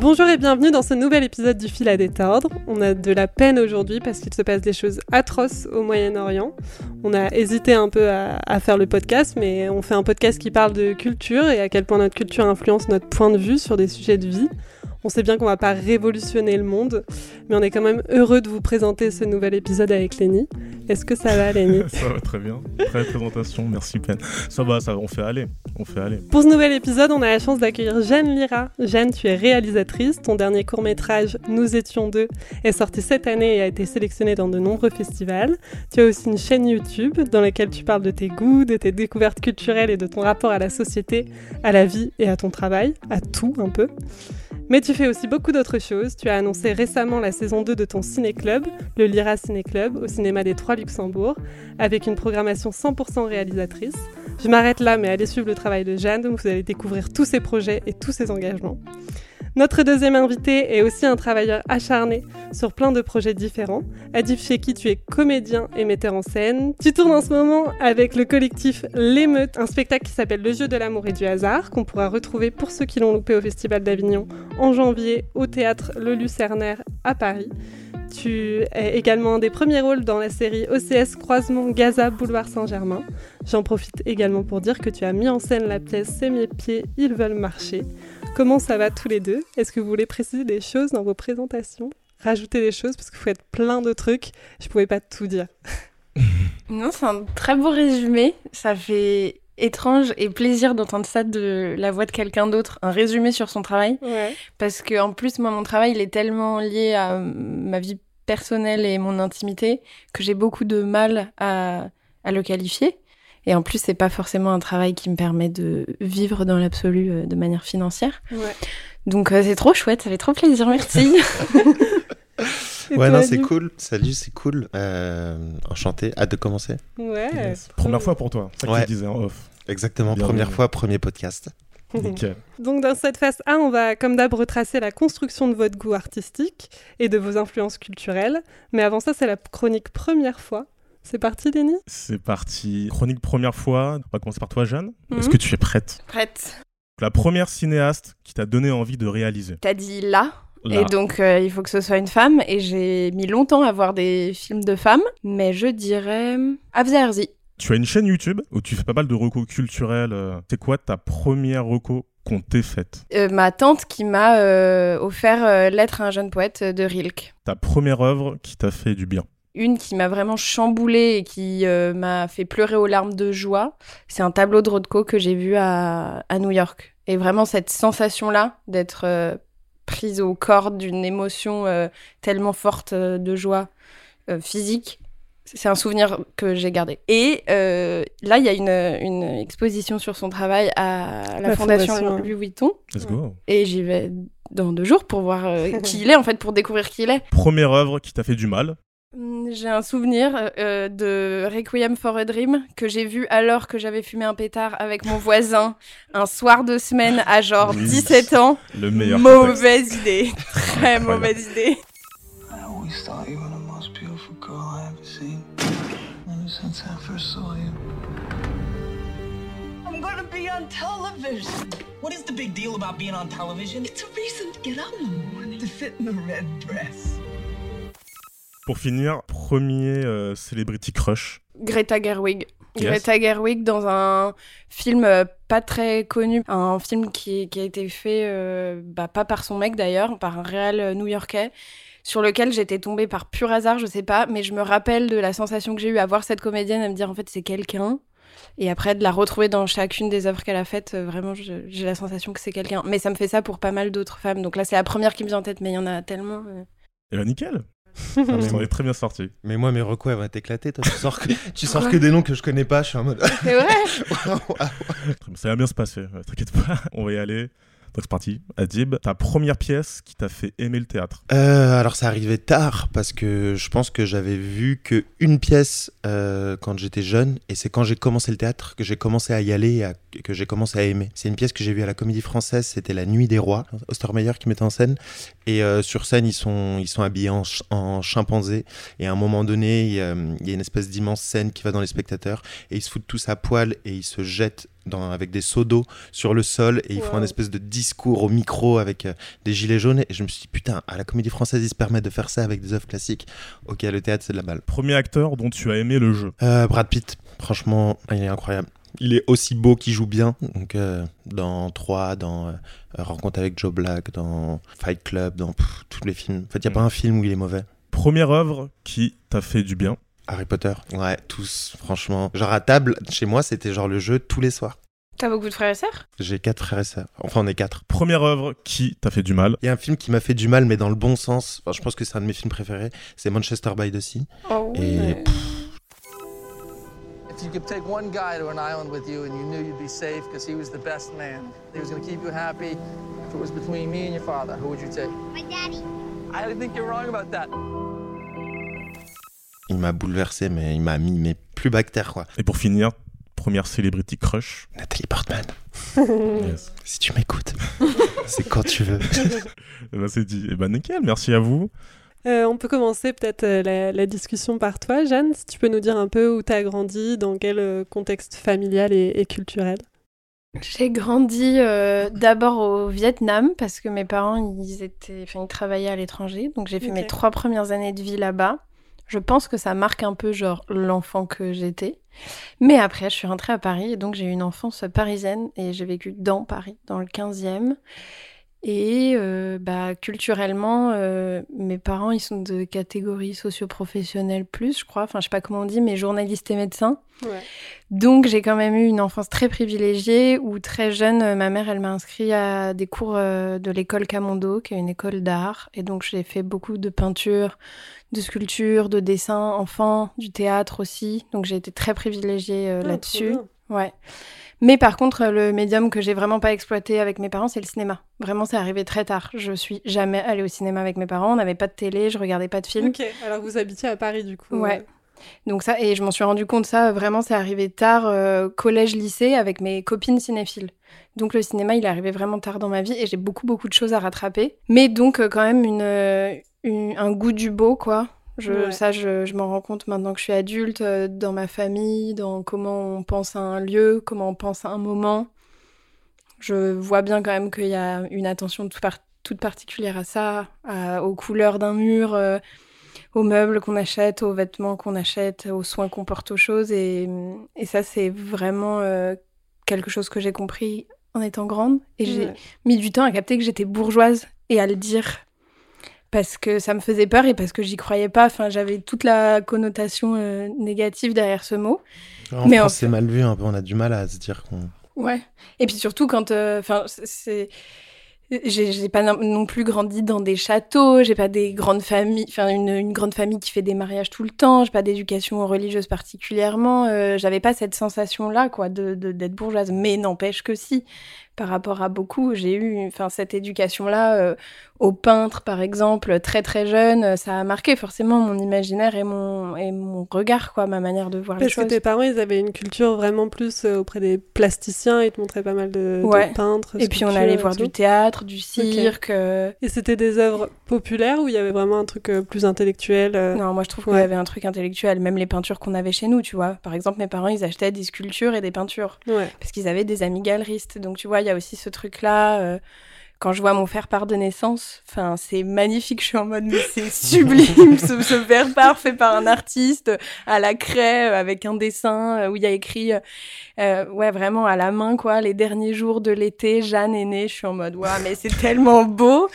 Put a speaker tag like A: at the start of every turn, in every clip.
A: Bonjour et bienvenue dans ce nouvel épisode du fil à détordre. On a de la peine aujourd'hui parce qu'il se passe des choses atroces au Moyen-Orient. On a hésité un peu à, faire le podcast, mais on fait un podcast qui parle de culture et à quel point notre culture influence notre point de vue sur des sujets de vie. On sait bien qu'on va pas révolutionner le monde, mais on est quand même heureux de vous présenter ce nouvel épisode avec Lénie. Est-ce que ça va, Lénie
B: Ça va très bien. Très présentation, merci Pen. Ça va, ça, on fait aller. On fait aller.
A: Pour ce nouvel épisode, on a la chance d'accueillir Jeanne Lira. Jeanne, tu es réalisatrice. Ton dernier court-métrage, Nous étions deux, est sorti cette année et a été sélectionné dans de nombreux festivals. Tu as aussi une chaîne YouTube dans laquelle tu parles de tes goûts, de tes découvertes culturelles et de ton rapport à la société, à la vie et à ton travail, à tout un peu. Mais tu fais aussi beaucoup d'autres choses. Tu as annoncé récemment la saison 2 de ton ciné-club, le Lyra Ciné-Club, au cinéma des Trois Luxembourg, avec une programmation 100% réalisatrice. Je m'arrête là, mais allez suivre le travail de Jeanne, vous allez découvrir tous ses projets et tous ses engagements. Notre deuxième invité est aussi un travailleur acharné sur plein de projets différents. Adif Cheki, tu es comédien et metteur en scène. Tu tournes en ce moment avec le collectif L'émeute, un spectacle qui s'appelle Le jeu de l'amour et du hasard, qu'on pourra retrouver pour ceux qui l'ont loupé au Festival d'Avignon en janvier au théâtre Le Lucernaire à Paris. Tu es également un des premiers rôles dans la série OCS Croisement Gaza Boulevard Saint-Germain. J'en profite également pour dire que tu as mis en scène la pièce C'est mes pieds, ils veulent marcher. Comment ça va tous les deux? Est-ce que vous voulez préciser des choses dans vos présentations? Rajouter des choses parce que vous faites plein de trucs. Je pouvais pas tout dire.
C: non, c'est un très beau résumé. Ça fait étrange et plaisir d'entendre ça de la voix de quelqu'un d'autre, un résumé sur son travail.
A: Ouais.
C: Parce que en plus, moi, mon travail, il est tellement lié à ma vie personnelle et mon intimité que j'ai beaucoup de mal à, à le qualifier. Et en plus, c'est pas forcément un travail qui me permet de vivre dans l'absolu euh, de manière financière.
A: Ouais.
C: Donc euh, c'est trop chouette, ça fait trop plaisir, merci.
D: ouais, non, c'est cool. Salut, c'est cool. Euh, enchanté. Hâte de commencer.
A: Ouais.
B: Yes. Première fois pour toi, c'est ça
D: Ouais.
B: que tu disais en off.
D: Exactement,
B: Bien
D: première fois, premier podcast.
B: Nickel.
A: Donc dans cette phase 1, on va comme d'hab retracer la construction de votre goût artistique et de vos influences culturelles. Mais avant ça, c'est la chronique première fois. C'est parti, Denis?
B: C'est parti. Chronique première fois. On va commencer par toi, Jeanne.
A: Mhm.
B: Est-ce que tu es prête?
C: Prête.
B: La première cinéaste qui t'a donné envie de réaliser.
C: T'as dit là,
B: Là.
C: Et donc, euh, il faut que ce soit une femme. Et j'ai mis longtemps à voir des films de femmes. Mais je dirais. Afza Herzi.
B: Tu as une chaîne YouTube où tu fais pas mal de recos culturels. euh. C'est quoi ta première reco qu'on t'ait faite?
C: Euh, ma tante qui m'a euh, offert euh, Lettre à un jeune poète de Rilke.
B: Ta première œuvre qui t'a fait du bien
C: Une qui m'a vraiment chamboulée et qui euh, m'a fait pleurer aux larmes de joie. C'est un tableau de Rothko que j'ai vu à, à New York. Et vraiment, cette sensation-là d'être euh, prise au corps d'une émotion euh, tellement forte euh, de joie euh, physique. C'est un souvenir que j'ai gardé. Et euh, là, il y a une, une exposition sur son travail à la,
A: La
C: Fondation,
A: Fondation.
C: Louis Vuitton.
B: Let's go.
C: Et j'y vais dans deux jours pour voir euh, qui il est, en fait, pour découvrir qui il est.
B: Première œuvre qui t'a fait du mal
C: J'ai un souvenir euh, de Requiem for a Dream que j'ai vu alors que j'avais fumé un pétard avec mon voisin un soir de semaine à genre
B: Oui.
C: 17 ans.
B: Le meilleur contexte.
C: Mauvaise idée. Très mauvaise idée.
E: I always thought you were the most beautiful girl I ever seen. Ever since I first saw you.
F: I'm gonna be on television.
G: What is the big deal about being on television?
F: It's a reason to get up in the morning to fit in the red dress.
B: Pour finir, premier euh, Celebrity Crush.
C: Greta Gerwig.
B: Yes.
C: Greta Gerwig dans un film euh, pas très connu, un film qui, qui a été fait euh, bah, pas par son mec d'ailleurs, par un réal new-yorkais, sur lequel j'étais tombée par pur hasard, je sais pas, mais je me rappelle de la sensation que j'ai eue à voir cette comédienne et me dire en fait c'est quelqu'un. Et après de la retrouver dans chacune des œuvres qu'elle a faites, vraiment j'ai la sensation que c'est quelqu'un. Mais ça me fait ça pour pas mal d'autres femmes. Donc là c'est la première qui me vient en tête, mais il y en a tellement. euh.
B: Et bah nickel. Ah, mais très bien sorti.
D: Mais moi, mes recos, elles vont t'éclater. Toi, tu sors, que... tu sors que des noms que je connais pas. Je suis en mode.
C: C'est vrai
B: Ça va bien se passer, t'inquiète pas, on va y aller. Donc c'est parti. Adib, ta première pièce qui t'a fait aimer le théâtre.
D: Euh, alors ça arrivait tard parce que je pense que j'avais vu que une pièce euh, quand j'étais jeune et c'est quand j'ai commencé le théâtre que j'ai commencé à y aller et que j'ai commencé à aimer. C'est une pièce que j'ai vue à la Comédie Française, c'était La Nuit des Rois, Ostermeyer qui mettait en scène et euh, sur scène ils sont ils sont habillés en, ch- chimpanzé et à un moment donné il y il y a une espèce d'immense scène qui va dans les spectateurs et ils se foutent tous à poil et ils se jettent dans, avec des seaux d'eau sur le sol et ils font un espèce de discours au micro avec euh, des gilets jaunes. Et je me suis dit, putain, à la comédie française, ils se permettent de faire ça avec des œuvres classiques. Ok, le théâtre, c'est de la balle.
B: Premier acteur dont tu as aimé le jeu.
D: Euh, Brad Pitt, franchement, il est incroyable. Il est aussi beau qu'il joue bien. Donc, euh, dans 3, dans euh, Rencontre avec Joe Black, dans Fight Club, dans pff, tous les films. En fait, il n'y a
B: Mm.
D: pas un film où il est mauvais.
B: Première œuvre qui t'a fait du bien.
D: Harry Potter. Ouais, tous, franchement. Genre à table, chez moi, c'était genre le jeu tous les soirs.
C: T'as beaucoup de frères et sœurs?
D: J'ai quatre frères et sœurs. Enfin, on est quatre.
B: Première œuvre qui t'a fait du mal.
D: Il y a un film qui m'a fait du mal, mais dans le bon sens. Enfin, je pense que c'est un de mes films préférés. C'est Manchester by the Sea.
C: Oh,
D: Et
C: ouais.
H: If you could take one guy to an island with you and you knew you'd be safe because he was the best man, he was going to keep you happy, if it was between me and your father, who would you take?
I: My daddy.
H: I think you're wrong about that.
D: Il m'a bouleversé, mais il m'a mis mes plus bactères, quoi.
B: Et pour finir, première celebrity crush.
D: Nathalie Portman,
B: Yes.
D: si tu m'écoutes, c'est quand tu veux.
B: Eh ben, c'est dit. Eh ben nickel, merci à vous.
A: Euh, on peut commencer peut-être euh, la, la discussion par toi, Jeanne. Si tu peux nous dire un peu où tu as grandi, dans quel euh, contexte familial et, et culturel.
C: J'ai grandi euh, d'abord au Vietnam parce que mes parents ils étaient, enfin, ils travaillaient à l'étranger, donc j'ai fait mes trois premières années de vie là-bas. Je pense que ça marque un peu genre l'enfant que j'étais. Mais après, je suis rentrée à Paris et donc j'ai eu une enfance parisienne et j'ai vécu dans Paris, dans le 15e. Et euh, bah, culturellement, euh, mes parents, ils sont de catégorie socio-professionnelle plus, je crois. Enfin, je sais pas comment on dit, mais journalistes et médecins.
A: Ouais.
C: Donc j'ai quand même eu une enfance très privilégiée où très jeune, euh, ma mère, elle m'a inscrit à des cours euh, de l'école Camondo, qui est une école d'art. Et donc j'ai fait beaucoup de peinture, de sculpture, de dessin enfant, du théâtre aussi. Donc j'ai été très privilégiée
A: Ah,
C: là-dessus. Ouais. Mais par contre, le médium que j'ai vraiment pas exploité avec mes parents, c'est le cinéma. Vraiment, c'est arrivé très tard. Je suis jamais allée au cinéma avec mes parents. On n'avait pas de télé, je regardais pas de films.
A: Ok, alors vous habitiez à Paris du coup.
C: Ouais. Donc ça, et je m'en suis rendu compte, ça, vraiment, c'est arrivé tard, euh, collège-lycée, avec mes copines cinéphiles. Donc le cinéma, il est arrivé vraiment tard dans ma vie, et j'ai beaucoup, beaucoup de choses à rattraper. Mais donc, euh, quand même, une, euh, une- un goût du beau, quoi. Je,
A: Ouais.
C: Ça, je, je m'en rends compte maintenant que je suis adulte, euh, dans ma famille, dans comment on pense à un lieu, comment on pense à un moment. Je vois bien quand même qu'il y a une attention tout par- toute particulière à ça, à- aux couleurs d'un mur, euh, aux meubles qu'on achète, aux vêtements qu'on achète, aux soins qu'on porte aux choses. Et, et ça, c'est vraiment euh, quelque chose que j'ai compris en étant grande. Et j'ai
A: Ouais.
C: mis du temps à capter que j'étais bourgeoise et à le dire. Parce que ça me faisait peur et parce que j'y croyais pas. Enfin, j'avais toute la connotation euh, négative derrière ce mot.
D: En
C: Mais en
D: France,
C: fait-
D: c'est mal vu un peu. On a du mal à se dire qu'on.
C: Ouais. Et puis surtout quand, euh, enfin, c'est, j'ai pas non- plus grandi dans des châteaux, j'ai pas des grandes familles, enfin une, une grande famille qui fait des mariages tout le temps, j'ai pas d'éducation religieuse particulièrement, euh, j'avais pas cette sensation là quoi de de- d'être bourgeoise. Mais n'empêche que si, par rapport à beaucoup, j'ai eu, enfin cette éducation là au peintre par exemple très très jeune, euh, ça a marqué forcément mon imaginaire et mon et mon regard quoi, ma manière de voir les
A: Parce que
C: choses.
A: tes parents, ils avaient une culture vraiment plus euh, auprès des plasticiens, ils te montraient pas mal de, de
C: Ouais.
A: peintres.
C: Et puis on allait voir
A: tout.
C: du théâtre, du cirque. euh,
A: Et c'était des œuvres populaires ou il y avait vraiment un truc euh, plus intellectuel euh,
C: Non, moi je trouve qu'il
A: Ouais.
C: y avait un truc intellectuel, même les peintures qu'on avait chez nous, tu vois. Par exemple, mes parents, ils achetaient des sculptures et des peintures
A: Ouais.
C: parce qu'ils avaient des amis galeristes. Donc tu vois, il y a aussi ce truc-là. Quand je vois mon faire-part de naissance, enfin, c'est magnifique. Je suis en mode, mais c'est sublime, ce, ce faire-part fait par un artiste à la craie euh, avec un dessin euh, où il y a écrit, euh, ouais, vraiment à la main, quoi. Les derniers jours de l'été, Jeanne est née. Je suis en mode, waouh, mais c'est tellement beau.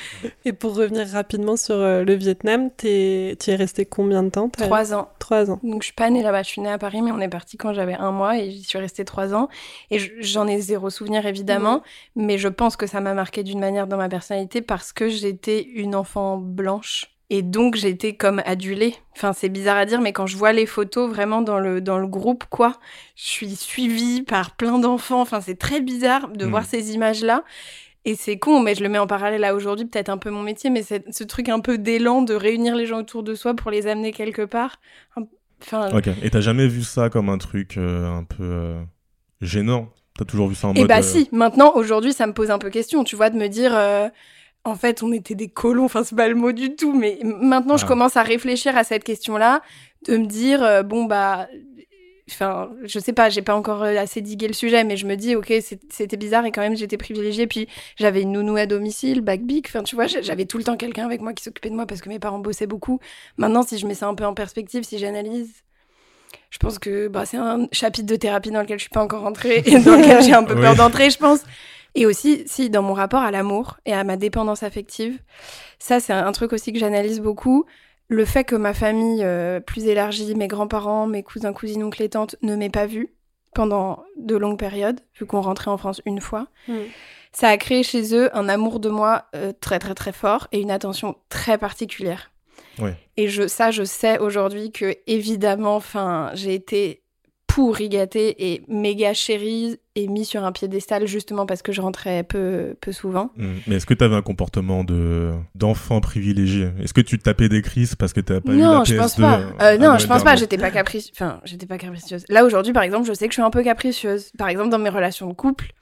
A: Et pour revenir rapidement sur le Vietnam, tu es resté combien de temps
C: Trois ans.
A: Trois ans.
C: Donc je suis pas née là-bas, je suis née à Paris, mais on est parti quand j'avais un mois et j'y suis restée trois ans. Et je- j'en ai zéro souvenir évidemment, mais je pense que ça m'a marqué d'une manière dans ma personnalité parce que j'étais une enfant blanche. Et donc j'étais comme adulée. Enfin c'est bizarre à dire, mais quand je vois les photos vraiment dans le, dans le groupe, quoi, je suis suivie par plein d'enfants. Enfin c'est très bizarre de
B: Mm.
C: voir ces images-là. Et c'est con, mais je le mets en parallèle à aujourd'hui, peut-être un peu mon métier, mais c'est ce truc un peu d'élan de réunir les gens autour de soi pour les amener quelque part. Enfin,
B: Ok. Et t'as jamais vu ça comme un truc euh, un peu euh, gênant? T'as toujours vu ça en
C: Et
B: mode.
C: bah
B: euh,
C: si, maintenant, aujourd'hui, ça me pose un peu question, tu vois, de me dire, euh, en fait, on était des colons, enfin, c'est pas le mot du tout, mais maintenant, je
B: Ah.
C: commence à réfléchir à cette question-là, de me dire, euh, bon, bah, enfin, je sais pas, j'ai pas encore assez digué le sujet, mais je me dis, ok, c'était bizarre et quand même j'étais privilégiée. Puis j'avais une nounou à domicile, bac big, enfin, tu vois, j'a- j'avais tout le temps quelqu'un avec moi qui s'occupait de moi parce que mes parents bossaient beaucoup. Maintenant, si je mets ça un peu en perspective, si j'analyse, je pense que bah, c'est un chapitre de thérapie dans lequel je suis pas encore rentrée et dans lequel j'ai un peu peur
B: Oui.
C: d'entrer, je pense. Et aussi, si, dans mon rapport à l'amour et à ma dépendance affective, ça, c'est un truc aussi que j'analyse beaucoup. Le fait que ma famille euh, plus élargie, mes grands-parents, mes cousins, cousines, oncles et tantes, ne m'aient pas vue pendant de longues périodes, vu qu'on rentrait en France une fois,
A: Mm.
C: ça a créé chez eux un amour de moi euh, très, très, très fort et une attention très particulière. Et je, ça, je sais aujourd'hui que, évidemment, j'ai été pourri gâtée et méga chérie et mis sur un piédestal justement parce que je rentrais peu, peu souvent.
B: Mm. Mais est-ce que tu avais un comportement de d'enfant privilégié? Est-ce que tu tapais des crises parce que tu pas eu la
C: Non,
B: PS2
C: je pense pas. Euh, non, je pense pas.
B: dernier
C: J'étais pas capricieuse. Enfin, j'étais pas capricieuse. Là aujourd'hui, par exemple, je sais que je suis un peu capricieuse. Par exemple, dans mes relations de couple,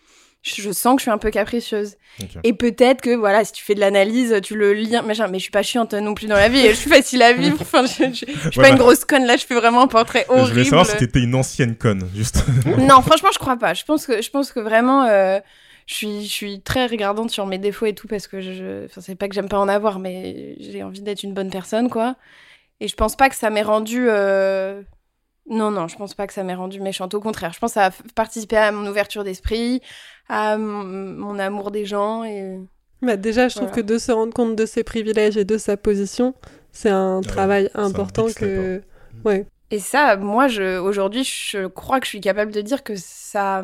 C: je, je sens que je suis un peu capricieuse. Et peut-être que voilà, si tu fais de l'analyse, tu le lis, machin. Mais je suis pas chiante non plus dans la vie. Et je suis facile à vivre. Enfin, je, je- je suis
B: Ouais,
C: pas
B: bah,
C: une grosse conne. Là, je fais vraiment un portrait
B: Je
C: horrible.
B: voulais savoir si t'étais une ancienne conne, juste.
C: Non, franchement, je crois pas. Je pense que, je pense que vraiment, euh, je suis, je suis très regardante sur mes défauts et tout parce que je, enfin, c'est pas que j'aime pas en avoir, mais j'ai envie d'être une bonne personne, quoi. Et je pense pas que ça m'ait rendu. euh, Non, non, je pense pas que ça m'ait rendu méchante. Au contraire, je pense que ça a participé à mon ouverture d'esprit, à mon, amour des gens et.
A: Bah, déjà, je trouve
C: Voilà.
A: que de se rendre compte de ses privilèges et de sa position, c'est un
B: ouais,
A: travail
B: un
A: important que. Ouais.
C: Et ça, moi, je, aujourd'hui, je crois que je suis capable de dire que ça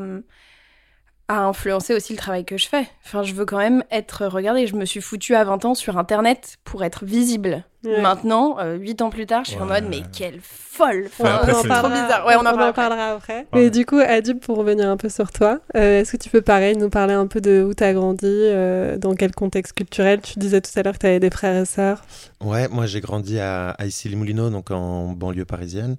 C: a influencé aussi le travail que je fais. Enfin, je veux quand même être regardée. Je me suis foutue à 20 ans sur Internet pour être visible.
A: Ouais.
C: Maintenant, euh, 8 ans plus tard, je suis en mode, mais quelle folle
B: Ouais,
C: Enfin,
B: après,
A: on en
B: c'est-
C: trop
A: parlera,
C: bizarre. Ouais, on en parlera après.
A: parlera après.
B: Ouais.
A: Et du coup, Adib, pour revenir un peu sur toi, euh, est-ce que tu peux pareil nous parler un peu de où tu as grandi, euh, dans quel contexte culturel? Tu disais tout à l'heure que tu avais des frères et sœurs.
D: Ouais, moi j'ai grandi à, à Issy-les-Moulineaux, donc en banlieue parisienne.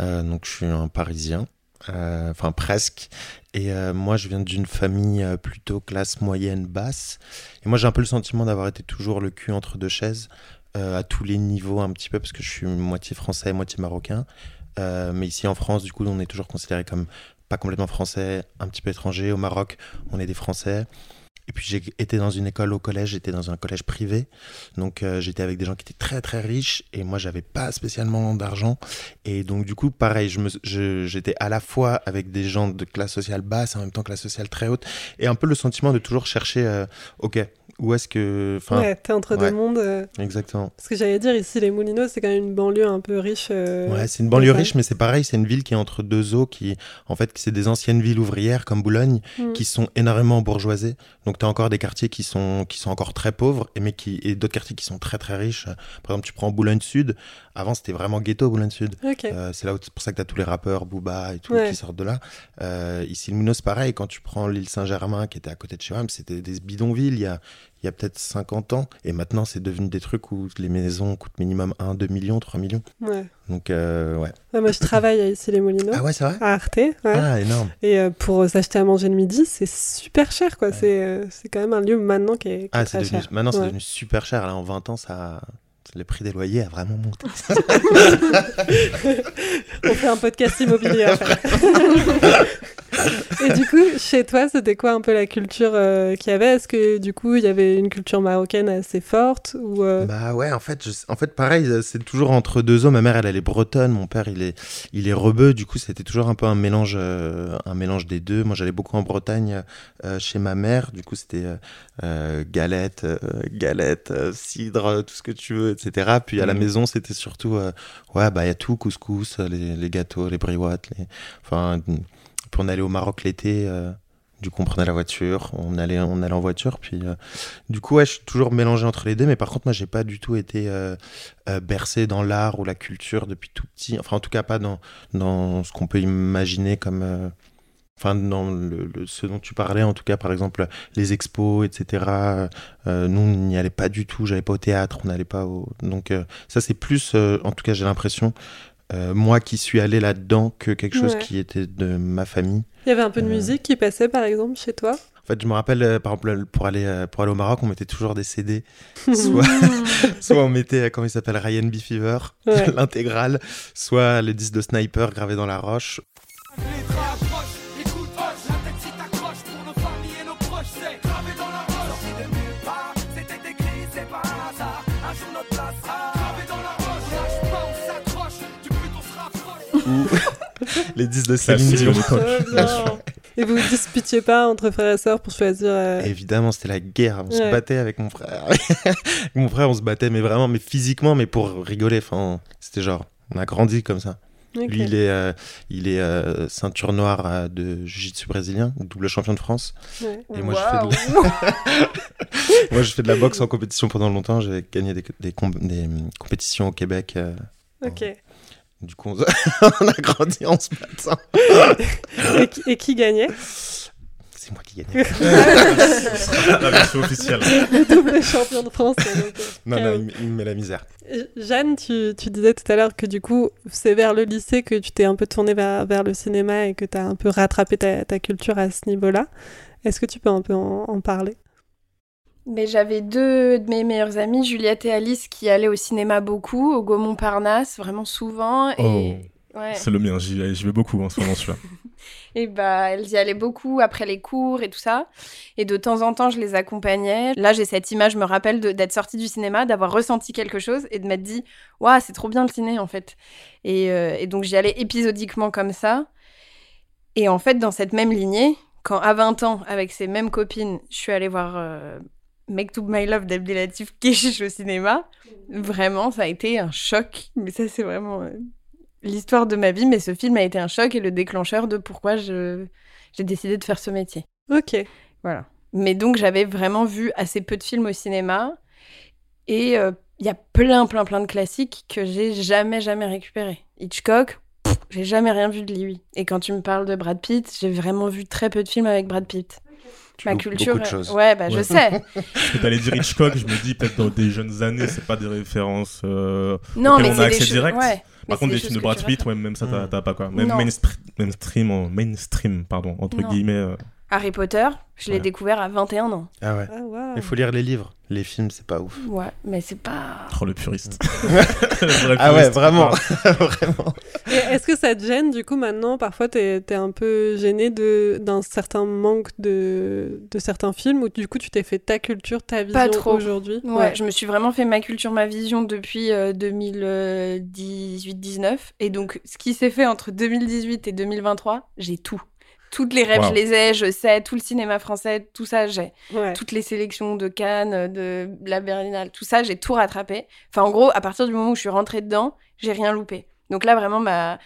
D: Euh, donc je suis un Parisien, enfin presque. Et euh, moi je viens d'une famille euh, plutôt classe moyenne basse. Et moi j'ai un peu le sentiment d'avoir été toujours le cul entre deux chaises, euh, à tous les niveaux un petit peu, parce que je suis moitié français, moitié marocain. Euh, mais ici en France, du coup, on est toujours considéré comme pas complètement français, un petit peu étranger. Au Maroc, on est des Français. Et puis j'ai été dans une école au collège, j'étais dans un collège privé. Donc euh, j'étais avec des gens qui étaient très très riches et moi j'avais pas spécialement d'argent. Et donc du coup pareil, me, je- j'étais à la fois avec des gens de classe sociale basse et en même temps classe sociale très haute. Et un peu le sentiment de toujours chercher, euh, ok, où est-ce que... Enfin,
A: ouais, t'es entre
D: ouais.
A: deux mondes. euh,
D: exactement.
A: Parce que j'allais dire, ici, les Moulineaux, c'est quand même une banlieue un peu riche. euh,
D: Ouais, c'est une banlieue riche, mais c'est pareil, c'est une ville qui est entre deux eaux, qui, en fait, c'est des anciennes villes ouvrières comme Boulogne,
A: Mm.
D: qui sont énormément bourgeoisées. Donc, tu as encore des quartiers qui sont, qui sont encore très pauvres, et, mais qui, et d'autres quartiers qui sont très très riches. Par exemple, tu prends Boulogne Sud, avant c'était vraiment ghetto Boulogne Sud.
A: Ok.
D: Euh, c'est là où c'est pour ça que tu as tous les rappeurs, Booba et tout,
A: Ouais.
D: qui sortent de là. Ici, le Mounos, pareil, quand tu prends l'île Saint-Germain, qui était à côté de chez moi, c'était des bidonvilles il y a, il y a peut-être 50 ans. Et maintenant, c'est devenu des trucs où les maisons coûtent minimum 1, 2 millions, 3 millions.
A: Ouais.
D: Donc, euh, ouais.
A: Ouais, moi, je travaille à ici, les Moulineaux.
D: Ah ouais, c'est vrai?
A: À Arte, ouais.
D: Ah, énorme.
A: Et euh, pour s'acheter à manger le midi, c'est super cher, quoi. C'est euh, c'est quand même un lieu maintenant qui est, qui est
D: Ah, c'est
A: très
D: devenu,
A: cher.
D: maintenant, c'est
A: Ouais.
D: devenu super cher. Là, en 20 ans, ça, le prix des loyers a vraiment monté.
A: On fait un podcast immobilier après. Et du coup, chez toi, c'était quoi un peu la culture euh, qu'il y avait? Est-ce que du coup, il y avait une culture marocaine assez forte ou euh,
D: Bah ouais, en fait, je- en fait, pareil, euh, c'est toujours entre deux eaux. Ma mère, elle, elle est bretonne, mon père, il est, il est rebeu. Du coup, c'était toujours un peu un mélange, euh, un mélange des deux. Moi, j'allais beaucoup en Bretagne chez ma mère. Du coup, c'était galette, galette, cidre, tout ce que tu veux, etc. Puis à la
B: Mhm.
D: maison, c'était surtout, ouais, bah il y a tout, couscous, les, les gâteaux, les briouates, les, enfin, puis on allait au Maroc l'été. euh, du coup, on prenait la voiture, on allait, on allait en voiture, puis euh, du coup, ouais, je suis toujours mélangé entre les deux, mais par contre, moi, j'ai pas du tout été euh, bercé dans l'art ou la culture depuis tout petit. Enfin, en tout cas, pas dans, dans ce qu'on peut imaginer comme. Enfin, dans ce dont tu parlais, en tout cas, par exemple, les expos, etc. nous, on n'y allait pas du tout. J'allais pas au théâtre, on n'allait pas au. Donc, ça, c'est plus, en tout cas, j'ai l'impression, euh, moi qui suis allé là-dedans que quelque chose
A: Ouais.
D: qui était de ma famille.
A: il y avait un peu de
D: Euh.
A: musique qui passait par exemple chez toi?
D: En fait, je me rappelle, euh, par exemple, pour aller, euh, pour aller au Maroc, on mettait toujours des CD. Soit, soit on mettait, euh, comment il s'appelle, Ryan B. Fever,
A: Ouais.
D: l'intégrale, soit le disque de Sniper gravé dans la roche.
I: Les
D: Les 10 de Céline Dion.
A: Non. Et vous vous disputiez pas entre frères et sœurs pour choisir. euh,
D: Évidemment, c'était la guerre. On se battait avec mon frère. Avec mon frère, on se battait, mais vraiment, mais physiquement, mais pour rigoler. Enfin, c'était genre, on a grandi comme ça. Lui, il est, euh, il est euh, ceinture noire euh, de jiu-jitsu brésilien, double champion de France.
A: Ouais.
D: Et moi, je fais de Moi, je fais de la boxe en compétition pendant longtemps. J'ai gagné des, des, com- des, hum, compétitions au Québec. euh,
A: Ok.
D: Du coup, on, on a grandi en se battant.
A: Et, qui- et qui gagnait
D: C'est moi qui gagnais.
B: la version officielle.
A: Le double champion de France. donc, euh,
D: Non, non, il, me- il me met la misère.
A: Euh, Jeanne, tu, tu disais tout à l'heure que du coup, c'est vers le lycée que tu t'es un peu tournée vers, vers le cinéma et que tu as un peu rattrapé ta, ta culture à ce niveau-là. Est-ce que tu peux un peu en, en parler?
C: Mais j'avais deux de mes meilleures amies, Juliette et Alice, qui allaient au cinéma beaucoup, au Gaumont Parnasse, vraiment souvent. Et, ouais.
B: C'est le mien, j'y vais beaucoup en ce moment, celui-là.
C: et bah, elles y allaient beaucoup après les cours et tout ça. Et de temps en temps, je les accompagnais. Là, j'ai cette image, je me rappelle d'être sortie du cinéma, d'avoir ressenti quelque chose et de m'être dit, waouh, c'est trop bien le ciné en fait. Et, euh, et donc, j'y allais épisodiquement comme ça. Et en fait, dans cette même lignée, quand à 20 ans, avec ces mêmes copines, je suis allée voir euh, Make to My Love d'Abdelatif Keshish au cinéma, vraiment, ça a été un choc. Mais ça, c'est vraiment euh, l'histoire de ma vie. Mais ce film a été un choc et le déclencheur de pourquoi je, j'ai décidé de faire ce métier.
A: Ok.
C: Voilà. Mais donc, j'avais vraiment vu assez peu de films au cinéma. Et euh, il y a plein, plein, plein de classiques que j'ai jamais, jamais récupérés. Hitchcock, j'ai jamais rien vu de lui. Et quand tu me parles de Brad Pitt, j'ai vraiment vu très peu de films avec Brad Pitt. Ma culture.
D: beaucoup de choses.
C: Ouais, bah je sais.
B: Parce que t'allais dire Hitchcock, je me dis peut-être dans des jeunes années, c'est pas des références. euh,
C: Non, mais
B: on a accès direct.
C: ouais.
B: Par contre, des
C: des
B: films de Brad Pitt, ouais, même ça, t'as
D: Mm.
B: pas quoi. Même mainstream, mainstream, en- mainstream, pardon, entre
C: Non.
B: guillemets. euh,
C: Harry Potter, je l'ai
B: Ouais.
C: découvert à 21 ans.
D: Ah ouais.
A: Ah.
D: Il faut lire les livres. Les films, c'est pas ouf.
C: Ouais, mais c'est pas.
B: Oh, le puriste. Le vrai
D: Ah ouais, vraiment. Vraiment.
A: Est-ce que ça te gêne du coup maintenant Parfois, t'es es un peu gêné de- d'un certain manque de, de certains films ou du coup tu t'es fait ta culture, ta vision
C: Pas trop.
A: aujourd'hui?
C: Ouais, je me suis vraiment fait ma culture, ma vision depuis euh, 2018-19. Et donc, ce qui s'est fait entre 2018 et 2023, j'ai tout. Toutes les rêves,
B: Wow.
C: je les ai, je sais, tout le cinéma français, tout ça, j'ai.
A: Ouais.
C: Toutes les sélections de Cannes, de la Berlinale, tout ça, j'ai tout rattrapé. Enfin, en gros, à partir du moment où je suis rentrée dedans, j'ai rien loupé. Donc là, vraiment, ma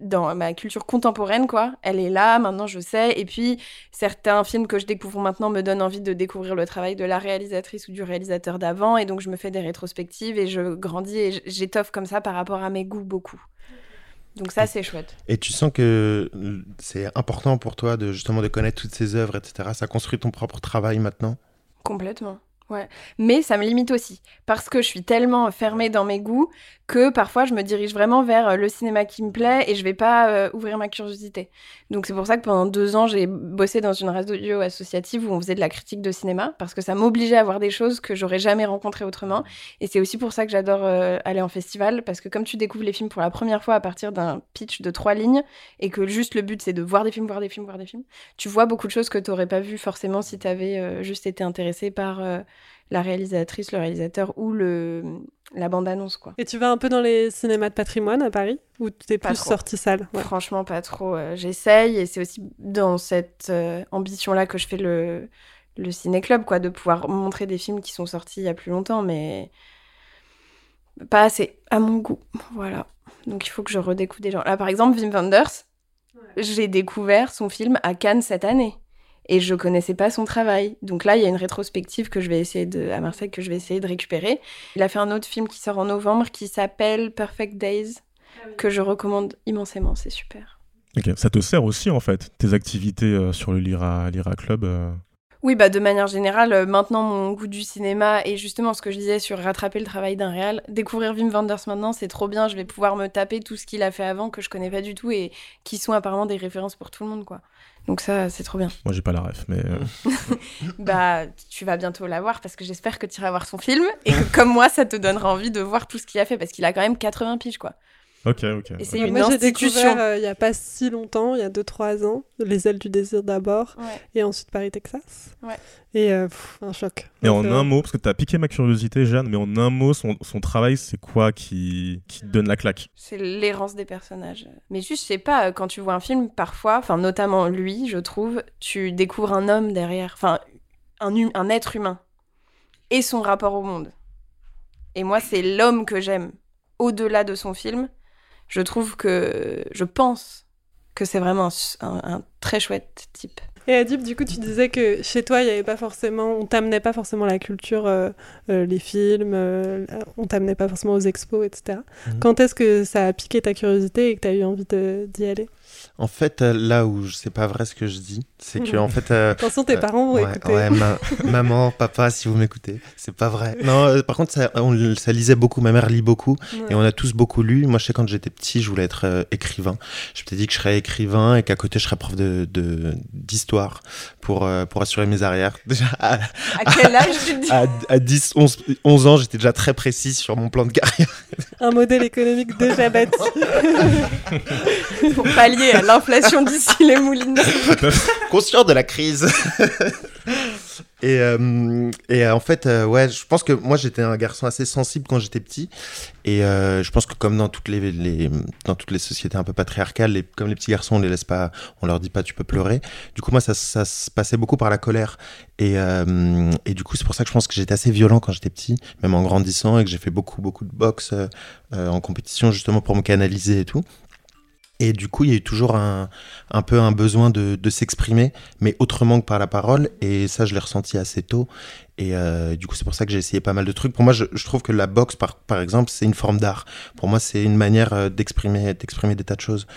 C: dans ma culture contemporaine, quoi, elle est là, maintenant je sais. Et puis, certains films que je découvre maintenant me donnent envie de découvrir le travail de la réalisatrice ou du réalisateur d'avant. Et donc, je me fais des rétrospectives et je grandis et j'étoffe comme ça par rapport à mes goûts beaucoup. Donc ça, c'est chouette.
D: Et tu sens que c'est important pour toi de justement de connaître toutes ces œuvres, etc. Ça construit ton propre travail maintenant?
C: Complètement. Ouais. Mais ça me limite aussi. Parce que je suis tellement fermée dans mes goûts que parfois je me dirige vraiment vers euh, le cinéma qui me plaît et je vais pas euh, ouvrir ma curiosité. Donc c'est pour ça que pendant deux ans, j'ai bossé dans une radio associative où on faisait de la critique de cinéma parce que ça m'obligeait à voir des choses que j'aurais jamais rencontrées autrement. Et c'est aussi pour ça que j'adore euh, aller en festival parce que comme tu découvres les films pour la première fois à partir d'un pitch de trois lignes et que juste le but c'est de voir des films, voir des films, voir des films, tu vois beaucoup de choses que tu n'aurais pas vues forcément si tu avais juste été intéressé par euh, la réalisatrice, le réalisateur ou le, la bande-annonce. quoi.
A: Et tu vas un peu dans les cinémas de patrimoine à Paris Ou t'es plus
C: trop.
A: sortie salle? Ouais.
C: Franchement, pas trop. euh, J'essaye et c'est aussi dans cette euh, ambition-là que je fais le, le ciné-club, quoi, de pouvoir montrer des films qui sont sortis il y a plus longtemps, mais pas assez à mon goût. Voilà. Donc il faut que je redécouvre des gens. Là, par exemple, Wim Wenders, j'ai découvert son film à Cannes cette année. Et je connaissais pas son travail. Donc là, il y a une rétrospective que je vais essayer de, à Marseille que je vais essayer de récupérer. Il a fait un autre film qui sort en novembre qui s'appelle Perfect Days, que je recommande immensément. C'est super.
B: Ok, ça te sert aussi en fait, tes activités euh, sur le Lyra, Lyra Club. euh,
C: Oui, bah de manière générale, euh, maintenant mon goût du cinéma et justement ce que je disais sur rattraper le travail d'un réal, découvrir Wim Wenders maintenant, c'est trop bien. Je vais pouvoir me taper tout ce qu'il a fait avant que je connais pas du tout et qui sont apparemment des références pour tout le monde, quoi. Donc ça, c'est trop bien.
B: Moi, j'ai pas la ref, mais. euh,
C: Bah, tu vas bientôt la voir parce que j'espère que tu iras voir son film et que comme moi, ça te donnera envie de voir tout ce qu'il a fait parce qu'il a quand même 80 piges, quoi.
B: Ok, ok.
C: Et c'est
A: Ouais,
C: une
A: moi, j'ai découvert euh, il n'y a pas si longtemps, il y a 2-3 ans, Les ailes du désir d'abord,
C: Ouais.
A: et ensuite Paris, Texas.
C: Ouais.
A: Et euh, pff, un choc.
B: Et en
A: euh,
B: un mot, parce que t'as piqué ma curiosité, Jeanne, mais en un mot, son, son travail, c'est quoi qui, qui te donne la claque?
C: C'est l'errance des personnages. Mais juste, je sais pas, quand tu vois un film, parfois, enfin notamment lui, je trouve, tu découvres un homme derrière, enfin un, hum- un être humain et son rapport au monde. Et moi, c'est l'homme que j'aime. Au-delà de son film, je trouve que, je pense que c'est vraiment un, s- un- un très chouette type.
A: Et Adib, du coup, tu disais que chez toi, il y avait pas forcément, on t'amenait pas forcément la culture, euh, euh, les films, euh, on t'amenait pas forcément aux expos, etc.
D: Mhm.
A: Quand est-ce que ça a piqué ta curiosité et que tu as eu envie d'y aller?
D: En fait, euh, là où c'est pas vrai ce que je dis, c'est que en fait. euh,
A: Attention, tes parents vont
D: ouais,
A: écouter.
D: ouais, ma- maman, papa, si vous m'écoutez, c'est pas vrai. Non, euh, par contre, ça, on- ça lisait beaucoup. Ma mère lit beaucoup
A: Ouais.
D: et on a tous beaucoup lu. Moi, je sais quand j'étais petit, je voulais être euh, écrivain. Je m'étais dit que je serais écrivain et qu'à côté, je serais prof de d'histoire pour euh, pour assurer mes arrières. Déjà à,
C: À quel âge tu dis
D: à, à 10, 11, 11 ans, j'étais déjà très précis sur mon plan de carrière.
A: Un modèle économique déjà bâti.
C: pour pallier à l'inflation d'ici les moulineaux
D: conscient de la crise. et, euh, euh, en fait, euh, ouais, je pense que moi j'étais un garçon assez sensible quand j'étais petit. Et je pense que comme dans toutes les, dans toutes les sociétés un peu patriarcales, les, comme les petits garçons, on les laisse pas, on leur dit pas tu peux pleurer. Du coup, moi ça, ça se passait beaucoup par la colère. Et, et du coup, c'est pour ça que je pense que j'étais assez violent quand j'étais petit, même en grandissant, et que j'ai fait beaucoup, beaucoup de boxe en compétition justement pour me canaliser et tout. Et du coup, il y a eu toujours un, un peu un besoin de, de s'exprimer, mais autrement que par la parole. Et ça, je l'ai ressenti assez tôt. Et euh, du coup, c'est pour ça que j'ai essayé pas mal de trucs. Pour moi, je, trouve que la boxe, par, par exemple, c'est une forme d'art. Pour moi, c'est une manière euh, d'exprimer, des tas de choses.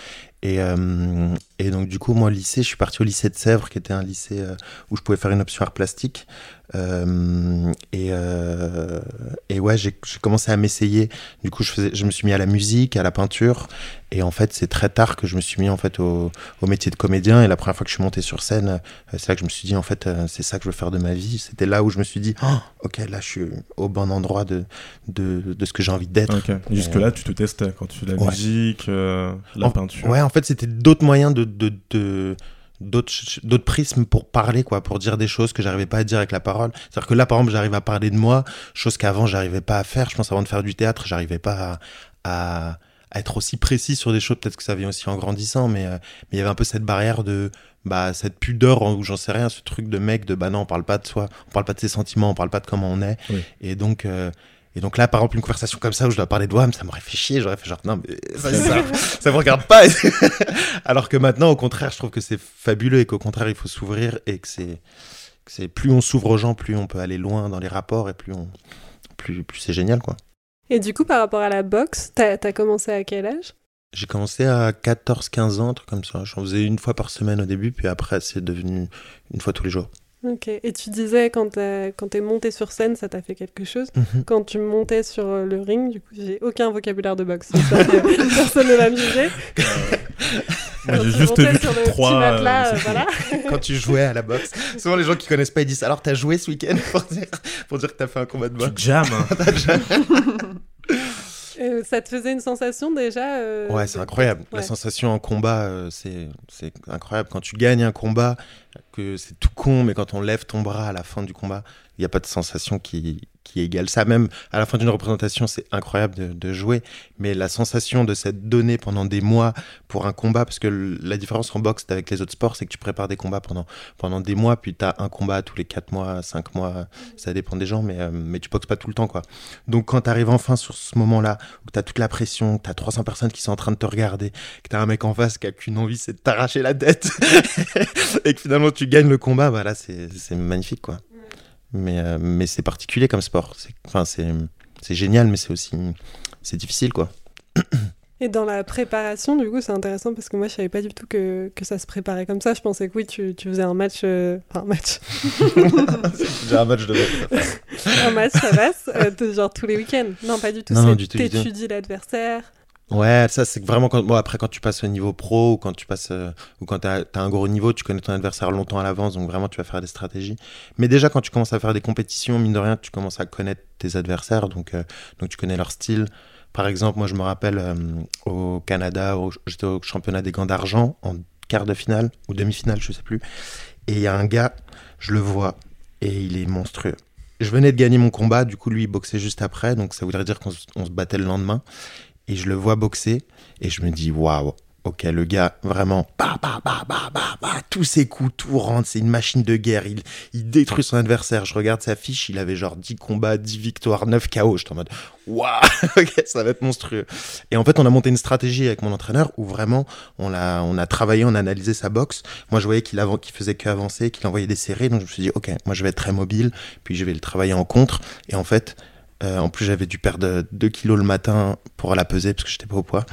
D: Et, euh, et donc, du coup, moi, au lycée, je suis parti au lycée de Sèvres, qui était un lycée où je pouvais faire une option art plastique. Euh, et, euh, et ouais, j'ai commencé à m'essayer. Du coup, je, faisais, je me suis mis à la musique, à la peinture. Et en fait, c'est très tard que je me suis mis en fait au, au métier de comédien. Et la première fois que je suis monté sur scène, euh, c'est là que je me suis dit en fait, c'est ça que je veux faire de ma vie. C'était là où je me suis dit, Oh, ok, là, je suis au bon endroit de, de, de ce que j'ai envie d'être.
B: Ok. Jusque-là, tu te testais quand tu fais de la
D: Ouais.
B: musique, euh, la
D: En-
B: peinture.
D: Ouais, en fait, c'était d'autres moyens de, de, de- d'autres prismes pour parler quoi pour dire des choses que j'arrivais pas à dire avec la parole. C'est à dire que là par exemple j'arrive à parler de moi chose qu'avant j'arrivais pas à faire. Je pense avant de faire du théâtre j'arrivais pas à, à- à être aussi précis sur des choses. Peut-être que ça vient aussi en grandissant mais euh, mais il y avait un peu cette barrière de bah cette pudeur ou j'en sais rien ce truc de mec de bah non on parle pas de soi on parle pas de ses sentiments on parle pas de comment on est.
B: Oui.
D: et donc euh, et donc là, par exemple, une conversation comme ça où je dois parler de WAM, ça m'aurait fait chier. J'aurais fait genre, non, mais ça, ça, ça me regarde pas. Alors que maintenant, au contraire, je trouve que c'est fabuleux et qu'au contraire, il faut s'ouvrir et que c'est, que c'est plus on s'ouvre aux gens, plus on peut aller loin dans les rapports et plus on, plus, plus c'est génial, quoi.
A: Et du coup, par rapport à la boxe, t'as as commencé à quel âge?
D: J'ai commencé à 14-15 ans, un truc comme ça. J'en faisais une fois par semaine au début, puis après, c'est devenu une fois tous les jours.
A: Ok. Et tu disais, quand quand t'es monté sur scène, ça t'a fait quelque chose.
D: Mhm.
A: Quand tu montais sur euh, le ring, du coup, j'ai aucun vocabulaire de boxe. Que personne ne va me juger.
B: Moi, j'ai
A: tu
B: juste vu
A: sur le
B: trois.
A: petit matelas,
B: euh,
A: euh, voilà.
D: Quand tu jouais à la boxe, souvent les gens qui connaissent pas, ils disent Alors, t'as joué ce week-end pour dire, pour dire que t'as fait un combat de boxe
B: Tu jam. hein.
A: Euh, ça te faisait une sensation déjà euh,
D: Ouais, c'est incroyable. La sensation en combat, euh, c'est c'est incroyable. Quand tu gagnes un combat, que c'est tout con, mais quand on lève ton bras à la fin du combat, il n'y a pas de sensation qui, qui égale ça. Même à la fin d'une représentation, c'est incroyable de, de jouer. Mais la sensation de s'être donné pendant des mois pour un combat, parce que la différence en boxe avec les autres sports, c'est que tu prépares des combats pendant, pendant des mois, puis tu as un combat tous les 4 mois, 5 mois, ça dépend des gens, mais, euh, mais tu boxes pas tout le temps. quoi. Donc quand tu arrives enfin sur ce moment-là, où tu as toute la pression, que tu as 300 personnes qui sont en train de te regarder, que tu as un mec en face qui a qu'une envie, c'est de t'arracher la tête, et que finalement tu gagnes le combat, bah c'est magnifique. quoi. Mais, euh, mais c'est particulier comme sport. C'est- Enfin, c'est c'est génial, mais c'est aussi c'est difficile. quoi.
A: Et dans la préparation, du coup, c'est intéressant parce que moi, je savais pas du tout que, que ça se préparait comme ça. Je pensais que oui, tu, tu faisais un match. euh, Enfin, un match.
D: c'est déjà un match de
A: un match, ça passe. euh, genre tous les week-ends. Non, pas du tout.
D: Non,
A: c'est
D: du tout.
A: T'étudies l'adversaire.
D: Ouais, ça c'est vraiment quand bon après quand tu passes au niveau pro ou quand tu passes euh, ou quand tu as, un gros niveau, tu connais ton adversaire longtemps à l'avance, donc vraiment tu vas faire des stratégies. Mais déjà quand tu commences à faire des compétitions, mine de rien, tu commences à connaître tes adversaires, donc euh, donc tu connais leur style. Par exemple, moi, je me rappelle euh, au Canada, j'étais au championnat des gants d'argent en quart de finale ou demi-finale, je sais plus. Et il y a un gars, je le vois, et il est monstrueux. Je venais de gagner mon combat, du coup, lui, il boxait juste après, donc ça voudrait dire qu'on se- on se battait le lendemain. Et je le vois boxer, et je me dis, waouh, ok, le gars, vraiment, bah, bah, bah, bah, bah, bah, tous ses coups, tout rentre, c'est une machine de guerre, il, il détruit son adversaire. Je regarde sa fiche, il avait genre 10 combats, 10 victoires, 9 KO. J'étais en mode, waouh, ok, ça va être monstrueux. Et en fait, on a monté une stratégie avec mon entraîneur où vraiment, on a, on a travaillé, on a analysé sa boxe. Moi, je voyais qu'il qu'il faisait que avancer, qu'il envoyait des séries, donc je me suis dit, ok, moi, je vais être très mobile, puis je vais le travailler en contre. Et en fait, euh, en plus, j'avais dû perdre 2 kilos le matin pour la peser parce que j'étais pas au poids.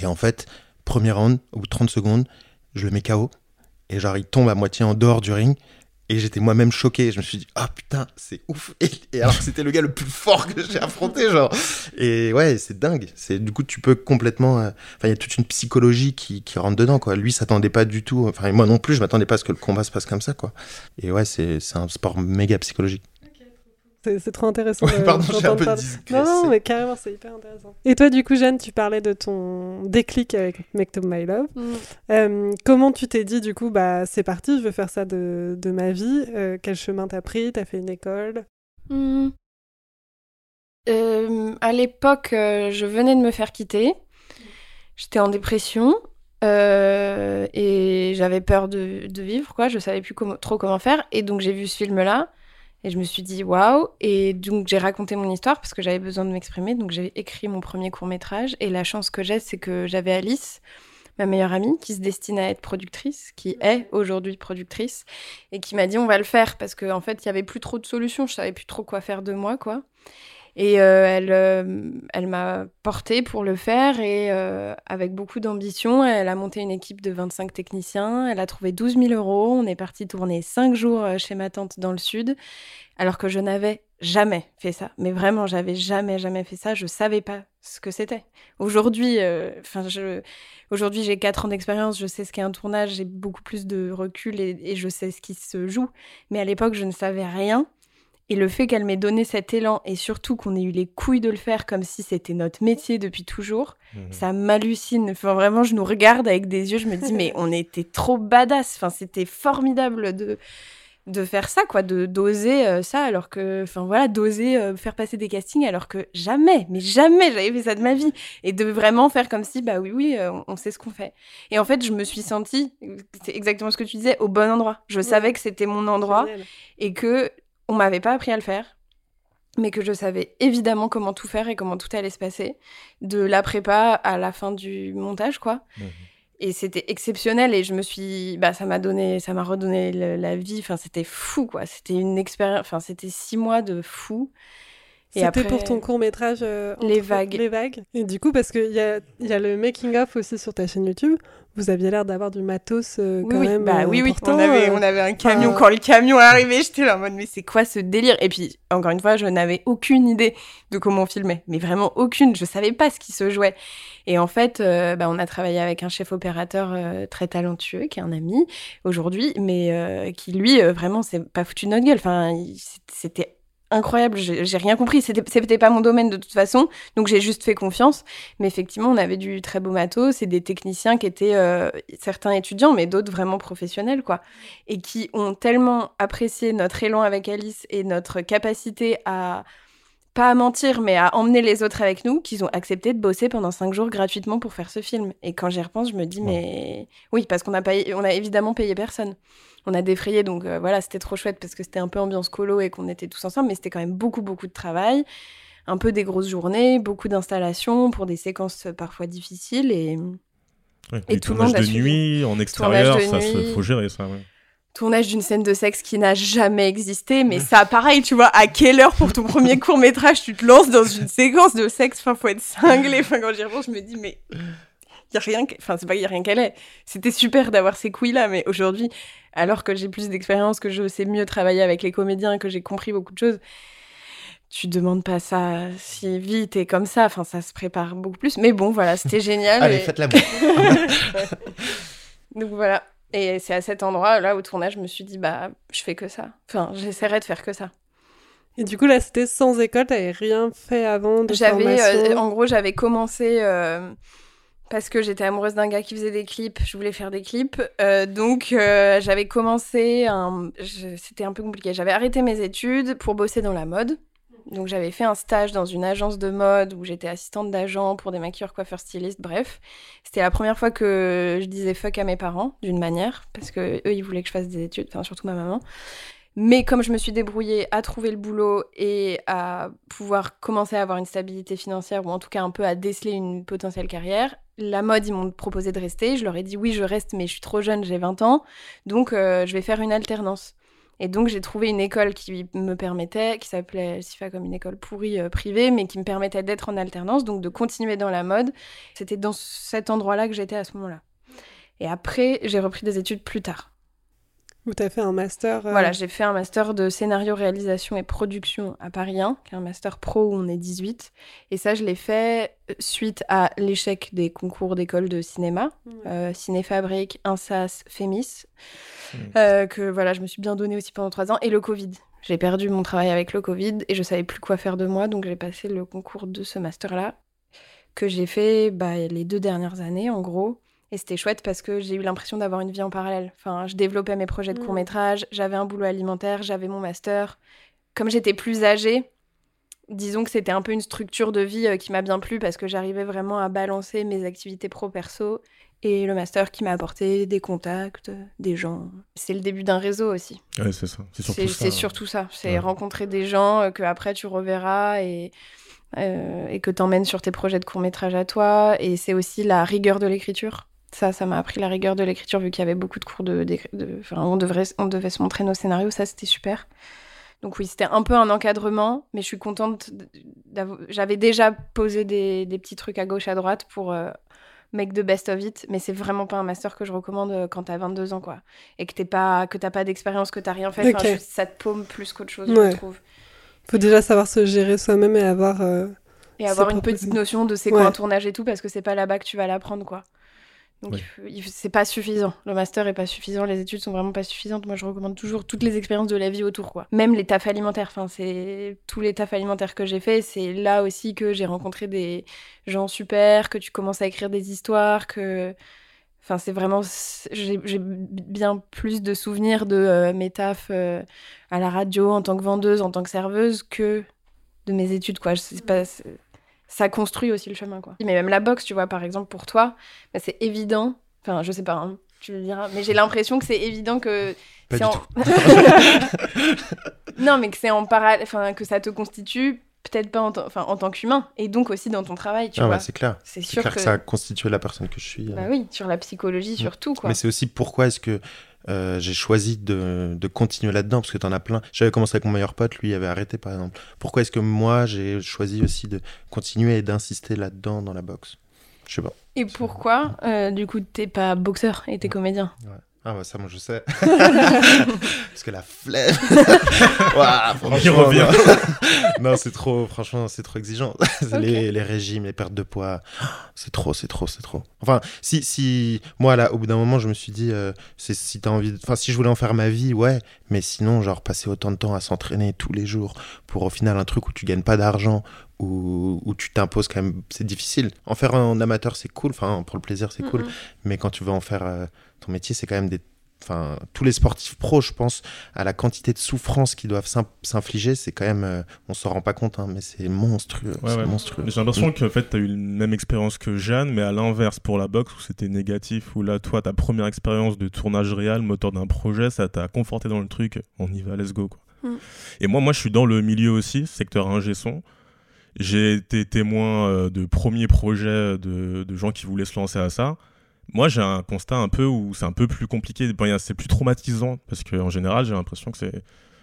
D: Et en fait, premier round, au bout de 30 secondes, je le mets KO. Et genre, il tombe à moitié en dehors du ring. Et j'étais moi-même choqué. Je me suis dit, ah putain, c'est ouf. Et, alors c'était le gars le plus fort que j'ai affronté, genre. Et ouais, c'est dingue. C'est Du coup, tu peux complètement. euh, Enfin, il y a toute une psychologie qui, rentre dedans, quoi. Lui s'attendait pas du tout. Enfin, moi non plus, je m'attendais pas à ce que le combat se passe comme ça, quoi. Et ouais, c'est un sport méga psychologique.
A: C'est c'est trop intéressant.
D: Ouais, pardon, j'ai un peu.
A: Non, non, mais carrément, c'est hyper intéressant. Et toi, du coup, Jeanne, tu parlais de ton déclic avec Make to My Love.
C: Mm.
A: Euh, comment tu t'es dit, du coup, bah, c'est parti, je veux faire ça de, de ma vie Euh, Quel chemin t'as pris? T'as fait une école?
C: Hmm. Euh, à l'époque, euh, je venais de me faire quitter. J'étais en dépression euh, et j'avais peur de, de vivre, quoi. Je savais plus comment- trop comment faire. Et donc, j'ai vu ce film-là et je me suis dit waouh. Et donc, j'ai raconté mon histoire parce que j'avais besoin de m'exprimer. Donc, j'ai écrit mon premier court-métrage. Et la chance que j'ai, c'est que j'avais Alice, ma meilleure amie, qui se destine à être productrice, qui est aujourd'hui productrice et qui m'a dit on va le faire parce qu'en en fait, il y avait plus trop de solutions. Je savais plus trop quoi faire de moi, quoi. Et euh, elle, euh, elle m'a portée pour le faire et euh, avec beaucoup d'ambition, elle a monté une équipe de 25 techniciens. Elle a trouvé 12 000 euros. On est parti tourner 5 jours euh, chez ma tante dans le sud, alors que je n'avais jamais fait ça. Mais vraiment, j'avais jamais, jamais fait ça. Je savais pas ce que c'était. Aujourd'hui, euh, enfin, je, aujourd'hui, j'ai 4 ans d'expérience. Je sais ce qu'est un tournage. J'ai beaucoup plus de recul et, et je sais ce qui se joue. Mais à l'époque, je ne savais rien. Et le fait qu'elle m'ait donné cet élan et surtout qu'on ait eu les couilles de le faire comme si c'était notre métier depuis toujours, ça m'hallucine. Enfin, vraiment, je nous regarde avec des yeux, je me dis, mais on était trop badass. Enfin, c'était formidable de, de faire ça, quoi, de d'oser euh, ça, alors que, enfin voilà, d'oser euh, faire passer des castings, alors que jamais, mais jamais j'avais fait ça de ma vie. Et de vraiment faire comme si, bah oui, oui, euh, on, sait ce qu'on fait. Et en fait, je me suis sentie, c'est exactement ce que tu disais, au bon endroit. Je savais que c'était mon endroit
A: Génial.
C: et que on m'avait pas appris à le faire, mais que je savais évidemment comment tout faire et comment tout allait se passer, de la prépa à la fin du montage, quoi.
B: Mhm.
C: Et c'était exceptionnel et je me suis, bah ça m'a donné, ça m'a redonné le- la vie. Enfin, c'était fou, quoi. C'était une expérience. Enfin, c'était six mois de fou.
A: C'était pour ton court métrage
C: Les vagues.
A: Les vagues. Et du coup, parce qu'il y a, y a le making-of aussi sur ta chaîne YouTube, vous aviez l'air d'avoir du matos euh,
C: Oui,
A: quand
C: oui,
A: même.
C: bah
A: euh,
C: oui, oui. On avait,
A: euh.
C: on avait un camion. Quand le camion est arrivé, j'étais là en mode, mais c'est quoi ce délire? Et puis, encore une fois, je n'avais aucune idée de comment on filmait. Mais vraiment aucune. Je savais pas ce qui se jouait. Et en fait, euh, bah, on a travaillé avec un chef opérateur euh, très talentueux, qui est un ami aujourd'hui, mais euh, qui, lui, euh, vraiment, c'est pas foutu de notre gueule. Enfin, c'était incroyable. J'ai rien compris. C'était pas mon domaine de toute façon. Donc, j'ai juste fait confiance. Mais effectivement, on avait du très beau matos et des techniciens qui étaient euh, certains étudiants, mais d'autres vraiment professionnels, quoi. Et qui ont tellement apprécié notre élan avec Alice et notre capacité à pas à mentir, mais à emmener les autres avec nous, qu'ils ont accepté de bosser pendant cinq jours gratuitement pour faire ce film. Et quand j'y repense, je me dis, mais oui, parce qu'on a, payé, on a évidemment payé personne. On a défrayé, donc euh, voilà, c'était trop chouette parce que c'était un peu ambiance colo et qu'on était tous ensemble, mais c'était quand même beaucoup, beaucoup de travail, un peu des grosses journées, beaucoup d'installations pour des séquences parfois difficiles. Et
B: Ouais,
C: Et tout le monde a
B: de
C: suivi.
B: nuit, en extérieur, ça
C: nuit.
B: faut gérer ça. ouais.
C: Tournage d'une scène de sexe qui n'a jamais existé, mais ça, pareil, tu vois, à quelle heure pour ton premier court métrage tu te lances dans une séquence de sexe? Enfin, faut être cinglé. Enfin, quand j'y repense, je me dis, mais y a rien, enfin, c'est pas qu'il y a rien qu'elle est. C'était super d'avoir ces couilles-là, mais aujourd'hui, alors que j'ai plus d'expérience, que je sais mieux travailler avec les comédiens, que j'ai compris beaucoup de choses, tu demandes pas ça si vite et comme ça. Enfin, ça se prépare beaucoup plus. Mais bon, voilà, c'était génial.
D: Allez,
C: et-
D: faites l'amour.
C: Donc voilà. Et c'est à cet endroit, là, au tournage, je me suis dit, bah, je fais que ça. Enfin, j'essaierai de faire que ça.
A: Et du coup, là, c'était sans école, t'avais rien fait avant de
C: J'avais, euh, en gros, j'avais commencé euh, parce que j'étais amoureuse d'un gars qui faisait des clips. Je voulais faire des clips, Euh, donc j'avais commencé. Un... C'était un peu compliqué. J'avais arrêté mes études pour bosser dans la mode. Donc j'avais fait un stage dans une agence de mode où j'étais assistante d'agent pour des maquilleurs, coiffeurs, stylistes, bref. C'était la première fois que je disais fuck à mes parents d'une manière parce que eux ils voulaient que je fasse des études, enfin surtout ma maman. Mais comme je me suis débrouillée à trouver le boulot et à pouvoir commencer à avoir une stabilité financière ou en tout cas un peu à déceler une potentielle carrière, la mode ils m'ont proposé de rester. Je leur ai dit oui je reste mais je suis trop jeune, j'ai 20 ans, donc euh, je vais faire une alternance. Et donc j'ai trouvé une école qui me permettait, qui s'appelait SIFA comme une école pourrie euh, privée, mais qui me permettait d'être en alternance, donc de continuer dans la mode. C'était dans cet endroit-là que j'étais à ce moment-là. Et après, j'ai repris des études plus tard.
A: Où t'as fait un master. euh,
C: Voilà, j'ai fait un master de scénario, réalisation et production à Paris 1, qui est un master pro où on est 18. Et ça, je l'ai fait euh, suite à l'échec des concours d'école de cinéma, euh, Cinéfabrique, Insas, Fémis, euh, que voilà, je me suis bien donné aussi pendant trois ans, et le Covid. J'ai perdu mon travail avec le Covid et je savais plus quoi faire de moi, donc j'ai passé le concours de ce master-là, que j'ai fait bah, les deux dernières années en gros. Et c'était chouette parce que j'ai eu l'impression d'avoir une vie en parallèle. Enfin, je développais mes projets de
A: Mhm.
C: court-métrage, j'avais un boulot alimentaire, j'avais mon master. Comme j'étais plus âgée, disons que c'était un peu une structure de vie euh, qui m'a bien plu parce que j'arrivais vraiment à balancer mes activités pro-perso et le master qui m'a apporté des contacts, des gens. C'est le début d'un réseau aussi.
B: Ouais, c'est ça. C'est surtout ça.
C: c'est surtout ça. C'est
B: Ouais.
C: rencontrer des gens euh, que après tu reverras et, euh, et que t'emmènes sur tes projets de court métrage à toi. Et c'est aussi la rigueur de l'écriture. Ça, ça m'a appris la rigueur de l'écriture vu qu'il y avait beaucoup de cours de, de- on devrait, on devait se montrer nos scénarios. Ça, c'était super. Donc oui, c'était un peu un encadrement, mais je suis contente. J'avais déjà posé des, des petits trucs à gauche, à droite pour euh, make the best of it, mais c'est vraiment pas un master que je recommande euh, quand t'as 22 ans, quoi. Et que t'es pas, que t'as pas d'expérience, que t'as rien fait. Enfin, ça te paume plus qu'autre chose,
A: Ouais.
C: je trouve.
A: Faut déjà savoir se gérer soi-même et avoir. euh,
C: Et avoir une petite notion de c'est quoi
A: Ouais.
C: un tournage et tout, parce que c'est pas là-bas que tu vas l'apprendre, quoi. Donc faut- c'est pas suffisant. Le master est pas suffisant, les études sont vraiment pas suffisantes. Moi, je recommande toujours toutes les expériences de la vie autour, quoi. Même les tafs alimentaires. Enfin, c'est tous les tafs alimentaires que j'ai fait. C'est là aussi que j'ai rencontré des gens super, que tu commences à écrire des histoires, que. Enfin, c'est vraiment. J'ai j'ai bien plus de souvenirs de euh, mes tafs euh, à la radio en tant que vendeuse, en tant que serveuse, que de mes études, quoi. Je sais pas. Ça construit aussi le chemin, quoi. Mais même la boxe, tu vois, par exemple, pour toi, bah, c'est évident. Enfin, je sais pas, hein, tu le diras, mais j'ai l'impression que c'est évident que.
D: Pas
C: c'est
D: du
C: en-
D: tout.
C: non, mais que c'est en parallèle, enfin, que ça te constitue peut-être pas en, tant- enfin, en tant qu'humain, et donc aussi dans ton travail, tu
D: Ah,
C: vois.
D: bah, c'est clair.
C: c'est sûr
D: clair que...
C: que.
D: ça a constitué la personne que je suis. euh.
C: Bah oui, sur la psychologie, surtout, quoi.
D: Mais c'est aussi pourquoi est-ce que euh, j'ai choisi de, de continuer là-dedans, parce que t'en as plein. J'avais commencé avec mon meilleur pote, lui avait arrêté par exemple. Pourquoi est-ce que moi j'ai choisi aussi de continuer et d'insister là-dedans dans la boxe? Je sais pas.
C: Et pourquoi, euh, du coup, t'es pas boxeur et t'es comédien?
D: Ah bah ça moi je sais. parce que la flemme.
B: Revient.
D: non, c'est trop, franchement, c'est trop exigeant. Les régimes, les pertes de poids, c'est trop, c'est trop, c'est trop. Enfin, si, si, moi, là, au bout d'un moment, je me suis dit, euh, c'est si t'as envie, de... enfin, si je voulais en faire ma vie, ouais, mais sinon, genre, passer autant de temps à s'entraîner tous les jours pour au final un truc où tu gagnes pas d'argent, où, où tu t'imposes quand même, c'est difficile. En faire en amateur, c'est cool, enfin, pour le plaisir, c'est cool,
C: Mhm.
D: mais quand tu veux en faire euh, ton métier, c'est quand même des. Enfin, tous les sportifs pros, je pense, à la quantité de souffrance qu'ils doivent s'infliger, c'est quand même. euh, on s'en rend pas compte, hein, mais c'est monstrueux.
B: Ouais,
D: c'est
B: ouais.
D: monstrueux.
B: J'ai l'impression que en fait, tu as eu la même expérience que Jeanne, mais à l'inverse pour la boxe où c'était négatif, où là, toi, ta première expérience de tournage réel, moteur d'un projet, ça t'a conforté dans le truc. On y va, let's go. Quoi.
C: Mm.
B: Et moi, moi, je suis dans le milieu aussi, secteur ingé son. J'ai été témoin euh, de premiers projets de, gens qui voulaient se lancer à ça. Moi, j'ai un constat un peu où c'est un peu plus compliqué. Bon, c'est plus traumatisant parce qu'en général, j'ai l'impression que c'est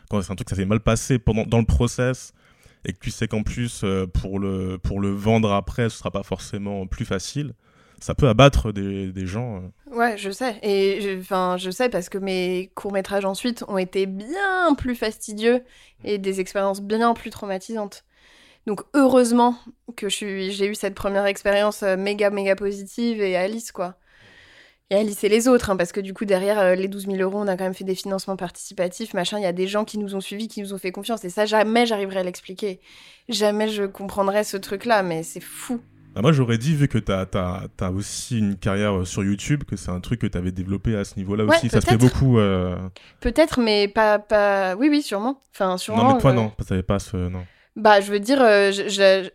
B: quand c'est un truc ça s'est mal passé pendant dans le process et que tu sais qu'en plus euh, pour le pour le vendre après, ce sera pas forcément plus facile. Ça peut abattre des, des gens. euh.
C: Ouais, je sais. Et enfin, je sais parce que mes courts-métrages ensuite ont été bien plus fastidieux et des expériences bien plus traumatisantes. Donc heureusement que j'ai eu cette première expérience euh, méga méga positive et Alice quoi. et à lisser les autres, hein, parce que du coup, derrière euh, les 12 000 euros, on a quand même fait des financements participatifs, machin. Il y a des gens qui nous ont suivis, qui nous ont fait confiance. Et ça, jamais j'arriverai à l'expliquer. Jamais je comprendrai ce truc-là, mais c'est fou.
B: Bah, moi, j'aurais dit, vu que tu as, aussi une carrière euh, sur YouTube, que c'est un truc que tu avais développé à ce niveau-là
C: Ouais,
B: aussi. Ça se fait beaucoup. euh,
C: Peut-être, mais pas, pas. Oui, oui, sûrement. Enfin, sûrement.
B: Non, mais toi,
C: euh,
B: non. T'avais pas ce. Non.
C: Bah, je veux dire, euh,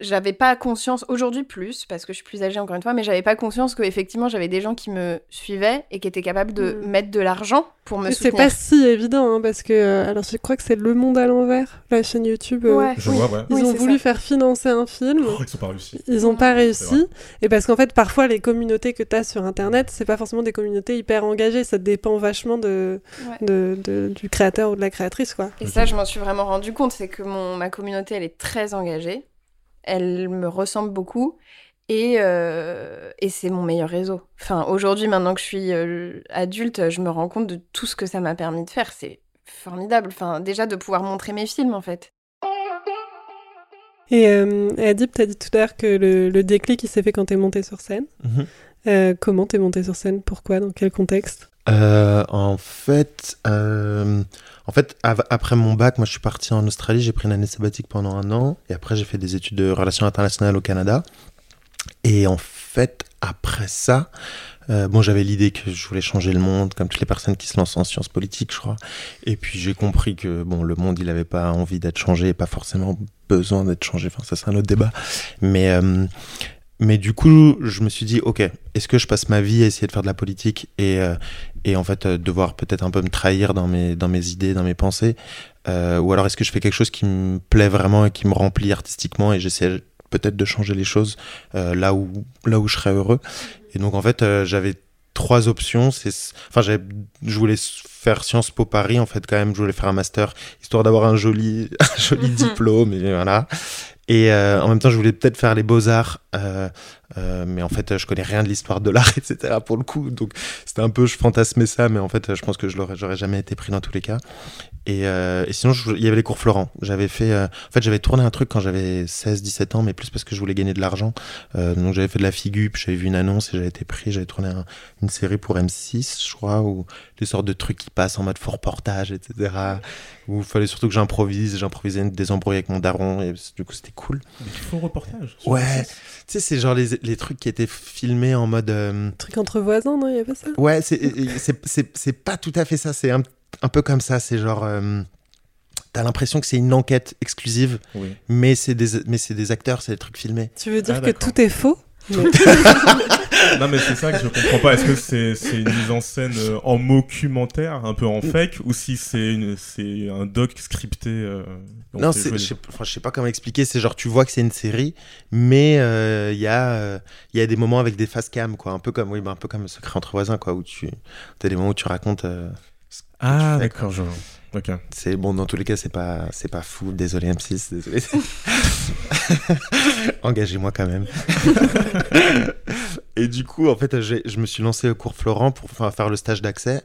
C: j'avais pas conscience, aujourd'hui plus, parce que je suis plus âgée encore une fois, mais j'avais pas conscience que effectivement j'avais des gens qui me suivaient et qui étaient capables de
A: Mm.
C: mettre de l'argent pour me
A: Mais c'est pas si évident, hein, parce que. euh, alors, je crois que c'est Le Monde à l'envers, la chaîne YouTube. euh,
C: Ouais,
B: Je
C: oui.
B: vois, ouais.
A: Ils
C: Oui,
A: ont voulu
C: ça.
A: faire financer un film.
B: Oh, ils sont pas réussis.
A: Ils n'ont pas réussi. Et parce qu'en fait, parfois, les communautés que tu as sur Internet, c'est pas forcément des communautés hyper engagées. Ça dépend vachement de,
C: Ouais.
A: de, de- du créateur ou de la créatrice, quoi.
C: Et ça, je m'en suis vraiment rendu compte, c'est que mon, ma communauté, elle est très engagée, elle me ressemble beaucoup, et, euh, et c'est mon meilleur réseau. Enfin, aujourd'hui, maintenant que je suis euh, adulte, je me rends compte de tout ce que ça m'a permis de faire. C'est formidable. Enfin, déjà de pouvoir montrer mes films, en fait.
A: Et euh, Adib, t'as dit tout à l'heure que le, le déclic, il s'est fait quand t'es monté sur scène.
D: Mhm.
A: Euh, comment t'es monté sur scène? Pourquoi? Dans quel contexte?
D: Euh, en fait, euh, en fait, av- après mon bac, moi, je suis parti en Australie. J'ai pris une année sabbatique pendant un an, et après, j'ai fait des études de relations internationales au Canada. Et en fait, après ça, euh, bon, j'avais l'idée que je voulais changer le monde, comme toutes les personnes qui se lancent en sciences politiques, je crois. Et puis j'ai compris que bon, le monde, il n'avait pas envie d'être changé, et pas forcément besoin d'être changé. Enfin, ça, c'est un autre débat. Mais euh, mais du coup, je me suis dit, ok, est-ce que je passe ma vie à essayer de faire de la politique et, euh, et en fait devoir peut-être un peu me trahir dans mes, dans mes idées, dans mes pensées Ou alors est-ce que je fais quelque chose qui me plaît vraiment et qui me remplit artistiquement et j'essaie peut-être de changer les choses euh, là, où, là où je serais heureux Et donc en fait, euh, j'avais trois options. C'est, enfin, j'avais, je voulais faire Sciences Po Paris, en fait, quand même, je voulais faire un master, histoire d'avoir un joli, un joli diplôme, et voilà. Et euh, en même temps, je voulais peut-être faire les beaux-arts, euh, euh, mais en fait, je connais rien de l'histoire de l'art, etc. pour le coup. Donc, c'était un peu, je fantasmais ça, mais en fait, je pense que je l'aurais, j'aurais jamais été pris dans tous les cas. Et, euh, et sinon, il y avait les cours Florent. J'avais fait, euh, en fait, j'avais tourné un truc quand j'avais 16-17 ans, mais plus parce que je voulais gagner de l'argent. Euh, donc, j'avais fait de la figup, j'avais vu une annonce et j'avais été pris. J'avais tourné un- une série pour M6, je crois, où des sortes de trucs qui passent en mode faux reportage, etc. Où il fallait surtout que j'improvise. J'improvisais des embrouilles avec mon daron et du coup, c'était cool.
B: Mais faut reportage.
D: Ouais.
B: M6.
D: Tu sais, c'est genre les, les trucs qui étaient filmés en mode. euh,
A: Truc entre voisins, non Il y avait ça?
D: Ouais, c'est- pas tout à fait ça. C'est un, un peu comme ça. C'est genre. euh, T'as l'impression que c'est une enquête exclusive,
B: Oui.
D: mais c'est des, mais c'est des acteurs, c'est des trucs filmés.
A: Tu veux dire
B: Ah,
A: que tout est faux?
B: Non, mais c'est ça que je comprends pas. Est-ce que c'est une mise en scène euh, en documentaire, un peu en fake, ou si c'est une- c'est un doc scripté euh, on
D: non, je sais, enfin, je sais pas comment expliquer. C'est genre, tu vois que c'est une série, mais euh, il y, a, euh, il y a des moments avec des face cam, quoi. Un peu comme, oui, bah, un peu comme Secret entre voisins, quoi, où tu as des moments où tu racontes.
B: Ah, d'accord, je vois. Ok.
D: C'est bon, dans tous les cas, c'est pas, c'est pas fou. Désolé M6, désolé. Engagez-moi quand même. et du coup, en fait, je me suis lancé au cours Florent pour faire le stage d'accès.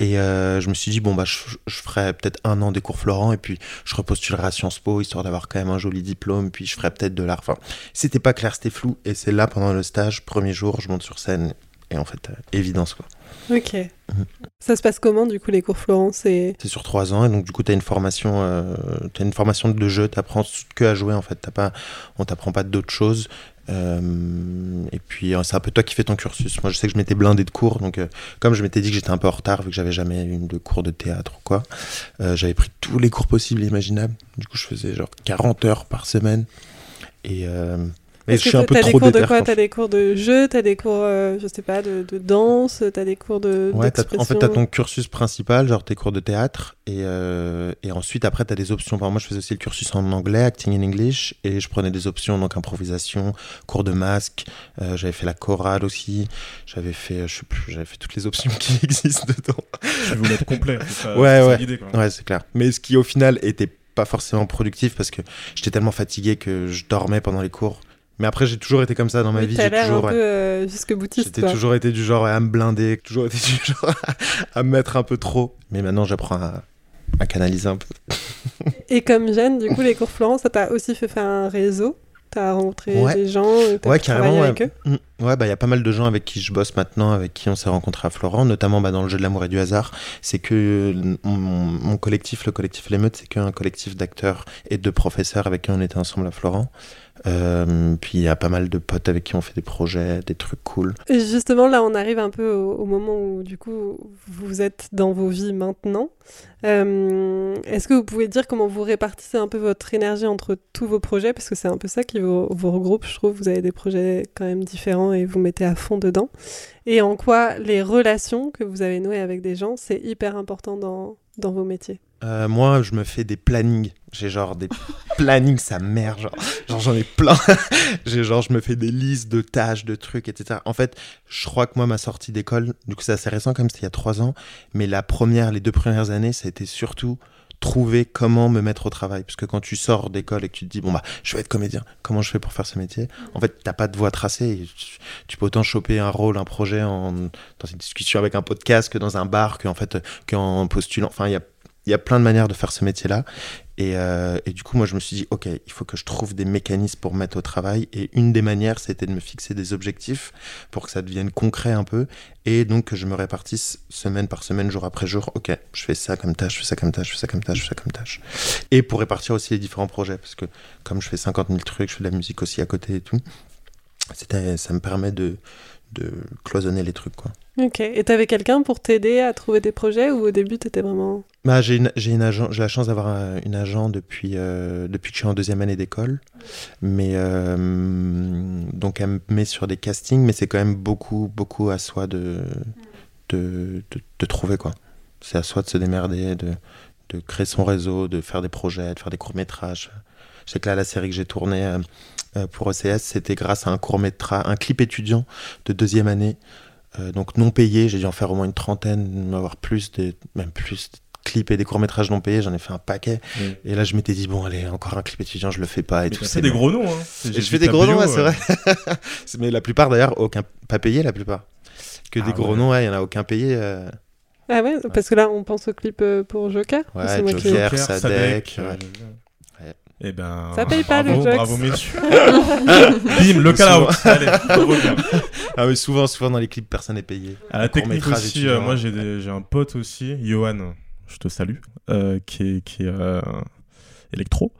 D: Et euh, je me suis dit, bon, bah, je, je ferai peut-être un an des cours Florent et puis je repostulerai à Sciences Po histoire d'avoir quand même un joli diplôme. Puis je ferai peut-être de l'art. Enfin, c'était pas clair, c'était flou. Et c'est là, pendant le stage, premier jour, je monte sur scène. Et en fait, euh, évidence, quoi.
A: Ok.
D: Mhm.
A: Ça se passe comment, du coup, les cours Florence et...
D: C'est sur trois ans et donc du coup tu as une formation, euh, t'as une formation de jeu, t'apprends que à jouer en fait, t'as pas, on t'apprend pas d'autres choses. Euh, et puis euh, c'est un peu toi qui fais ton cursus. Moi je sais que je m'étais blindé de cours, donc euh, comme je m'étais dit que j'étais un peu en retard vu que j'avais jamais eu de cours de théâtre ou quoi, j'avais pris tous les cours possibles et imaginables. Du coup je faisais genre 40 heures par semaine et mais je suis un
A: t'as-
D: peu
A: t'as des
D: trop
A: cours de quoi? T'as des cours de jeu, t'as des cours, euh, je sais pas, de, de danse, t'as des cours de
D: Ouais, t'as- en fait, tu as
A: d'expression
D: ton cursus principal, genre tes cours de théâtre, et, euh, et ensuite, après, tu as des options. Par exemple, moi, je faisais aussi le cursus en anglais, acting in English, et je prenais des options, donc improvisation, cours de masque, euh, j'avais fait la chorale aussi, j'avais fait, je sais plus, j'avais fait toutes les options qui existent dedans.
B: Je vais vous mettre complet. ça-
D: Ouais, ouais. Ouais, c'est clair. Mais ce qui, au final, était pas forcément productif parce que j'étais tellement fatigué que je dormais pendant les cours. Mais après, j'ai toujours été comme ça dans ma
A: Oui,
D: vie. J'ai toujours,
A: un
D: ouais.
A: peu euh, jusque boutiste,
D: J'étais
A: quoi.
D: toujours été du genre à me blinder, toujours été du genre à me mettre un peu trop. Mais maintenant, j'apprends à, à canaliser un peu.
A: Et comme Jeanne, du coup, les cours Florence, ça t'a aussi fait faire un réseau? T'as rencontré
D: Ouais.
A: des gens, t'as
D: Ouais, carrément.
A: avec eux?
D: Mm. Ouais, bah il y a pas mal de gens avec qui je bosse maintenant, avec qui on s'est rencontré à Florent, notamment bah, dans le jeu de l'amour et du hasard. C'est que mon, mon collectif, le collectif L'émeute, c'est qu'un collectif d'acteurs et de professeurs avec qui on était ensemble à Florent. Euh, puis il y a pas mal de potes avec qui on fait des projets, des trucs cool.
A: Justement, là, on arrive un peu au, moment où, du coup, vous êtes dans vos vies maintenant. Euh, Est-ce que vous pouvez dire comment vous répartissez un peu votre énergie entre tous vos projets? Parce que c'est un peu ça qui vous regroupe, je trouve. Vous avez des projets quand même différents et vous mettez à fond dedans. Et en quoi les relations que vous avez nouées avec des gens, c'est hyper important dans, dans vos métiers?
D: Euh, moi, je me fais des plannings. J'ai genre des plannings, sa mère. Genre, j'en ai plein. J'ai genre, je me fais des listes de tâches, de trucs, etc. En fait, je crois que moi, ma sortie d'école, du coup, c'est assez récent, comme c'était il y a trois ans. Mais la première, les deux premières années, ça a été surtout trouver comment me mettre au travail. Parce que quand tu sors d'école et que tu te dis, bon, bah, je vais être comédien, comment je fais pour faire ce métier? En fait, t'as pas de voie tracée. Tu, peux autant choper un rôle, un projet en, dans une discussion avec un podcast que dans un bar, qu'en fait, qu'en postulant. Enfin, il y a, y a plein de manières de faire ce métier-là. Et, euh, et du coup, moi, je me suis dit, OK, il faut que je trouve des mécanismes pour me mettre au travail. Et une des manières, c'était de me fixer des objectifs pour que ça devienne concret un peu. Et donc, que je me répartisse semaine par semaine, jour après jour. OK, je fais ça comme tâche, je fais ça comme tâche, je fais ça comme tâche, je fais ça comme tâche. Et pour répartir aussi les différents projets. Parce que comme je fais 50 000 trucs, je fais de la musique aussi à côté et tout, ça me permet de, de cloisonner les trucs, quoi.
A: Ok. Et t'avais quelqu'un pour t'aider à trouver des projets ou au début t'étais vraiment.
D: Bah, j'ai une, j'ai une agent, j'ai la chance d'avoir un- une agent depuis, euh, depuis que je suis en deuxième année d'école. Mais euh, donc elle me met sur des castings, mais c'est quand même beaucoup, beaucoup à soi de, de, de, de trouver quoi. C'est à soi de se démerder, de, de créer son réseau, de faire des projets, de faire des courts métrages. Je sais que là, la série que j'ai tournée euh, euh, pour OCS, c'était grâce à un court métrage, un clip étudiant de deuxième année, euh, donc non payé. J'ai dû en faire au moins une trentaine, avoir plus, des, même plus de clips et des courts métrages non payés. J'en ai fait un paquet.
B: Oui.
D: Et là, je m'étais dit bon, allez, encore un clip étudiant, je le fais pas et
B: Mais
D: tout. c'est
B: des gros noms. Hein.
D: Je fais des gros noms, ouais, c'est vrai. Mais la plupart d'ailleurs, aucun pas payé la plupart. Que
B: Ah
D: des gros
B: ouais.
D: noms, ouais, il y en a aucun payé. euh,
A: Ah ouais, parce que là on pense au clip euh, pour Joker. ou
D: Ouais,
A: c'est moi qui-
D: Joker.
B: Joker,
D: Sadek,
B: Sadek,
D: ouais. Ouais.
B: Eh ben,
A: Ça paye pas,
B: bravo,
A: le Jox.
B: bravo messieurs. Bim, le call out. Allez.
D: Ah oui, souvent, souvent dans les clips, personne n'est payé.
B: À la technique aussi, euh, moi j'ai des- j'ai un pote aussi, Johan, je te salue, euh, qui est, qui est euh, électro.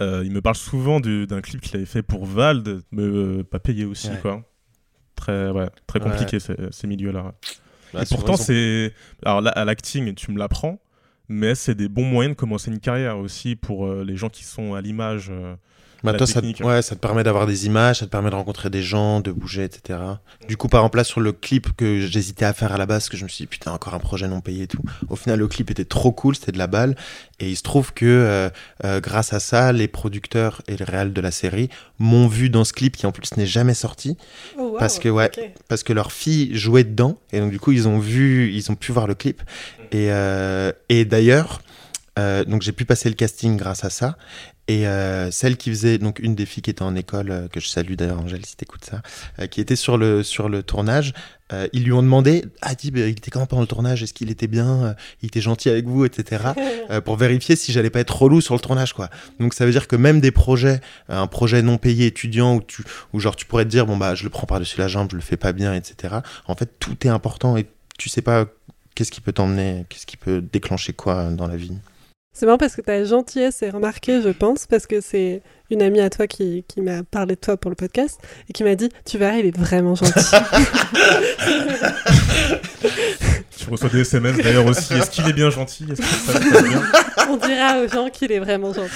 B: Euh, il me parle souvent du- d'un clip qu'il avait fait pour Vald, mais euh, pas payé aussi,
D: Ouais.
B: quoi. Très, ouais, très compliqué ces, ces milieux-là. ouais.
D: Là,
B: Et pourtant, c'est. Alors là, à l'acting, tu me l'apprends, mais c'est des bons moyens de commencer une carrière aussi pour euh, les gens qui sont à l'image.
D: Bah, toi, ça,
B: technique.
D: ouais, ça te permet d'avoir des images, ça te permet de rencontrer des gens, de bouger, etc. Du coup, par exemple, là, sur le clip que j'hésitais à faire à la base, parce que je me suis dit, putain, encore un projet non payé et tout. Au final, le clip était trop cool, c'était de la balle. Et il se trouve que, euh, euh, grâce à ça, les producteurs et le réal de la série m'ont vu dans ce clip qui, en plus, n'est jamais sorti.
A: Oh, wow,
D: Parce que, ouais, parce que leur fille jouait dedans et donc du coup ils ont vu ils ont pu voir le clip et euh, et d'ailleurs euh, donc j'ai pu passer le casting grâce à ça et euh, celle qui faisait donc une des filles qui était en école euh, que je salue d'ailleurs Angèle si t'écoutes ça euh, qui était sur le sur le tournage ils lui ont demandé ah dis bah, il était comment pendant le tournage? Est-ce qu'il était bien? Il était gentil avec vous etc pour vérifier si j'allais pas être relou sur le tournage quoi. Donc ça veut dire que même des projets un projet non payé étudiant où tu où genre tu pourrais te dire bon bah je le prends par dessus la jambe je le fais pas bien etc en fait tout est important et tu sais pas qu'est-ce qui peut t'emmener qu'est-ce qui peut déclencher quoi dans la vie
A: C'est marrant parce que ta gentillesse est remarquée, je pense, parce que c'est une amie à toi qui, qui m'a parlé de toi pour le podcast et qui m'a dit Tu verras, il est vraiment gentil.
B: Tu reçois des SMS d'ailleurs aussi. Est-ce qu'il est bien gentil? Est-ce que ça se passe bien?
A: On dira aux gens qu'il est vraiment gentil.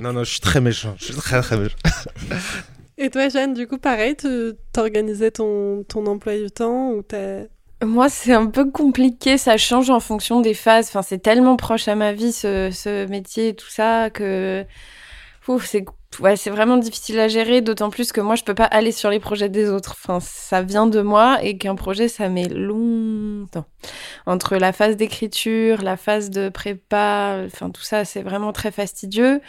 D: non non je suis très méchant je suis très très méchant
A: Et toi, Jeanne, du coup, pareil, tu t'organisais ton, ton emploi du temps ou t'as.
C: Moi, c'est un peu compliqué, ça change en fonction des phases. Enfin, c'est tellement proche à ma vie, ce, ce métier et tout ça, que c'est ouais, vraiment difficile à gérer, d'autant plus que moi, je peux pas aller sur les projets des autres. Enfin, ça vient de moi et qu'un projet, ça met longtemps. Entre la phase d'écriture, la phase de prépa, enfin tout ça, c'est vraiment très fastidieux.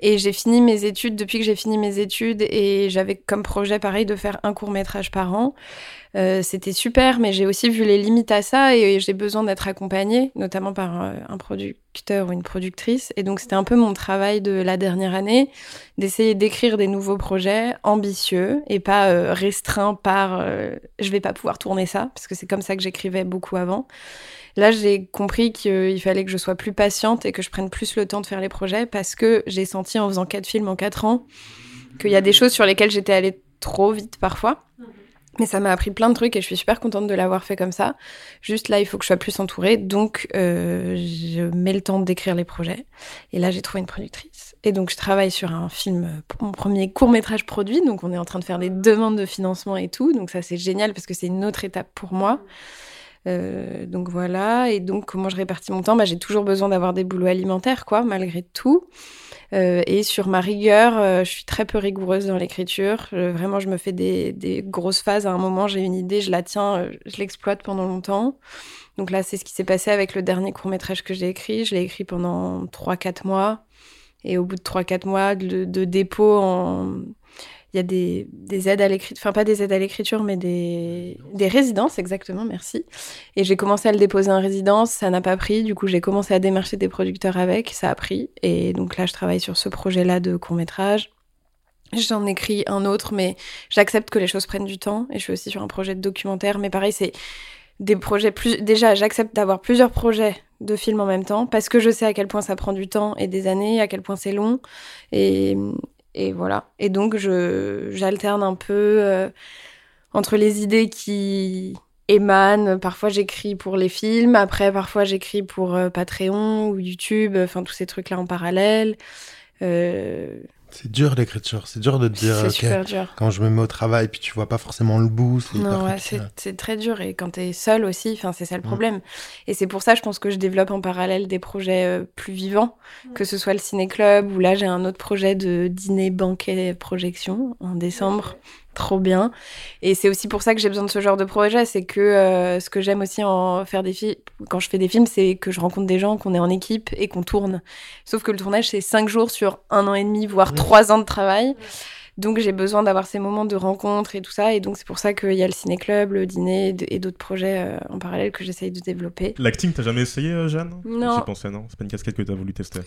C: Et j'ai fini mes études, depuis que j'ai fini mes études, et j'avais comme projet pareil de faire un court métrage par an. Euh, c'était super, mais j'ai aussi vu les limites à ça et j'ai besoin d'être accompagnée, notamment par euh, un producteur ou une productrice. Et donc c'était un peu mon travail de la dernière année, d'essayer d'écrire des nouveaux projets ambitieux et pas euh, restreints par je vais pas pouvoir tourner ça, parce que c'est comme ça que j'écrivais beaucoup avant. Là, j'ai compris qu'il fallait que je sois plus patiente et que je prenne plus le temps de faire les projets parce que j'ai senti en faisant quatre films en quatre ans qu'il y a des choses sur lesquelles j'étais allée trop vite parfois. Mais ça m'a appris plein de trucs et je suis super contente de l'avoir fait comme ça. Juste là, il faut que je sois plus entourée, donc euh, je mets le temps d'écrire les projets. Et là, j'ai trouvé une productrice. Et donc, je travaille sur un film, mon premier court métrage produit. Donc, on est en train de faire des demandes de financement et tout. Donc, ça, c'est génial parce que c'est une autre étape pour moi. Euh, donc voilà. Et donc, comment je répartis mon temps? Bah, J'ai toujours besoin d'avoir des boulots alimentaires, quoi, malgré tout. Euh, et sur ma rigueur, euh, je suis très peu rigoureuse dans l'écriture. vraiment, je me fais des, grosses phases. À un moment, j'ai une idée, je la tiens, euh, je l'exploite pendant longtemps. Donc là, c'est ce qui s'est passé avec le dernier court métrage que j'ai écrit. Je l'ai écrit pendant 3-4 mois. Et au bout de 3-4 mois de, de, dépôt en, il y a des, des aides à l'écriture, enfin pas des aides à l'écriture, mais des, des résidences, exactement, merci. Et j'ai commencé à le déposer en résidence, ça n'a pas pris, du coup j'ai commencé à démarcher des producteurs avec, ça a pris. Et donc là je travaille sur ce projet-là de court métrage. J'en écris un autre, mais j'accepte que les choses prennent du temps. Et je suis aussi sur un projet de documentaire, mais pareil, c'est des projets plus. Déjà, j'accepte d'avoir plusieurs projets de films en même temps parce que je sais à quel point ça prend du temps et des années, à quel point c'est long. Et, et voilà. Et donc, j'alterne un peu euh, entre les idées qui émanent. Parfois, j'écris pour les films. Après, parfois, j'écris pour euh, Patreon ou YouTube. Enfin, tous ces trucs-là en parallèle. Euh,
D: c'est dur l'écriture, c'est dur de te dire ok, dur. quand je me mets au travail puis tu vois pas forcément le bout,
C: c'est Non, ouais, c'est très dur et quand tu es seul aussi, enfin c'est ça le mm. problème. Et c'est pour ça je pense que je développe en parallèle des projets euh, plus vivants, mm. que ce soit le ciné club ou là j'ai un autre projet de dîner banquet projection en décembre trop bien. Et c'est aussi pour ça que j'ai besoin de ce genre de projet. C'est que euh, ce que j'aime aussi en faire des films, quand je fais des films, c'est que je rencontre des gens, qu'on est en équipe et qu'on tourne. Sauf que le tournage, c'est cinq jours sur un an et demi, voire trois ans de travail. Donc j'ai besoin d'avoir ces moments de rencontre et tout ça. Et donc c'est pour ça qu'il y a le ciné-club, le dîner et d'autres projets euh, en parallèle que j'essaye de développer.
B: L'acting, t'as jamais essayé, euh, Jeanne?
C: Non.
B: J'ai pensé, non C'est pas une casquette que t'as voulu tester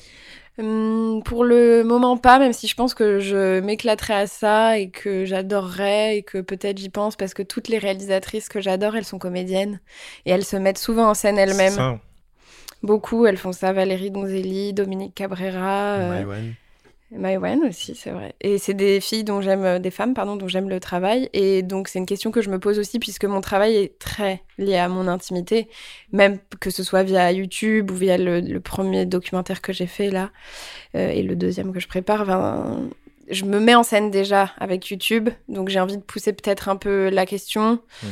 C: hum, Pour le moment, pas, même si je pense que je m'éclaterais à ça et que j'adorerais et que peut-être j'y pense parce que toutes les réalisatrices que j'adore, elles sont comédiennes et elles se mettent souvent en scène elles-mêmes. Beaucoup, elles font ça. Valérie Donzelli, Dominique Cabrera. Euh, Maïwen aussi, c'est vrai. Et c'est des filles dont j'aime, euh, des femmes, pardon, dont j'aime le travail. Et donc, c'est une question que je me pose aussi, puisque mon travail est très lié à mon intimité, même que ce soit via YouTube ou via le, premier documentaire que j'ai fait là, euh, et le deuxième que je prépare. je me mets en scène déjà avec YouTube, donc j'ai envie de pousser peut-être un peu la question. Mmh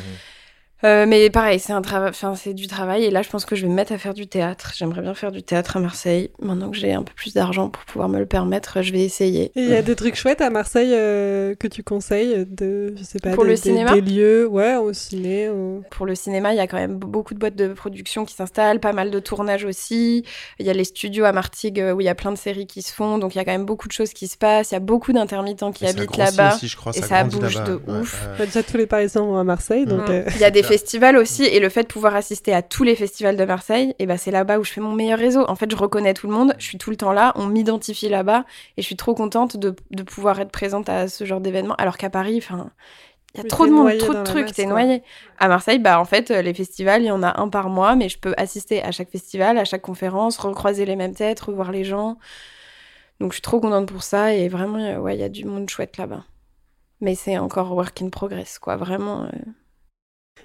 C: euh, mais pareil, c'est un travail, enfin c'est du travail et là je pense que je vais me mettre à faire du théâtre. J'aimerais bien faire du théâtre à Marseille. Maintenant que j'ai un peu plus d'argent pour pouvoir me le permettre, je vais essayer.
A: Il y a des trucs chouettes à Marseille euh, que tu conseilles de, je sais pas,
C: pour le cinéma,
A: des lieux, ouais, au ciné.
C: Pour le cinéma, il y a quand même beaucoup de boîtes de production qui s'installent, pas mal de tournages aussi. Il y a les studios à Martigues euh, où il y a plein de séries qui se font, donc il y a quand même beaucoup de choses qui se passent. Il y a beaucoup d'intermittents qui habitent là-bas et ça, bouge de ouf.
A: Déjà tous les Parisiens vont à Marseille, donc.
C: Il y a des festivals aussi, et le fait de pouvoir assister à tous les festivals de Marseille, et ben c'est là-bas où je fais mon meilleur réseau. En fait, je reconnais tout le monde, je suis tout le temps là, on m'identifie là-bas, et je suis trop contente de, de pouvoir être présente à ce genre d'événement. Alors qu'à Paris, enfin, il y a trop de monde, trop de trucs, t'es noyé. À Marseille, bah en fait, les festivals, il y en a un par mois, mais je peux assister à chaque festival, à chaque conférence, recroiser les mêmes têtes, revoir les gens. Donc je suis trop contente pour ça et vraiment, ouais, il y a du monde chouette là-bas. Mais c'est encore work in progress, quoi, vraiment. Euh.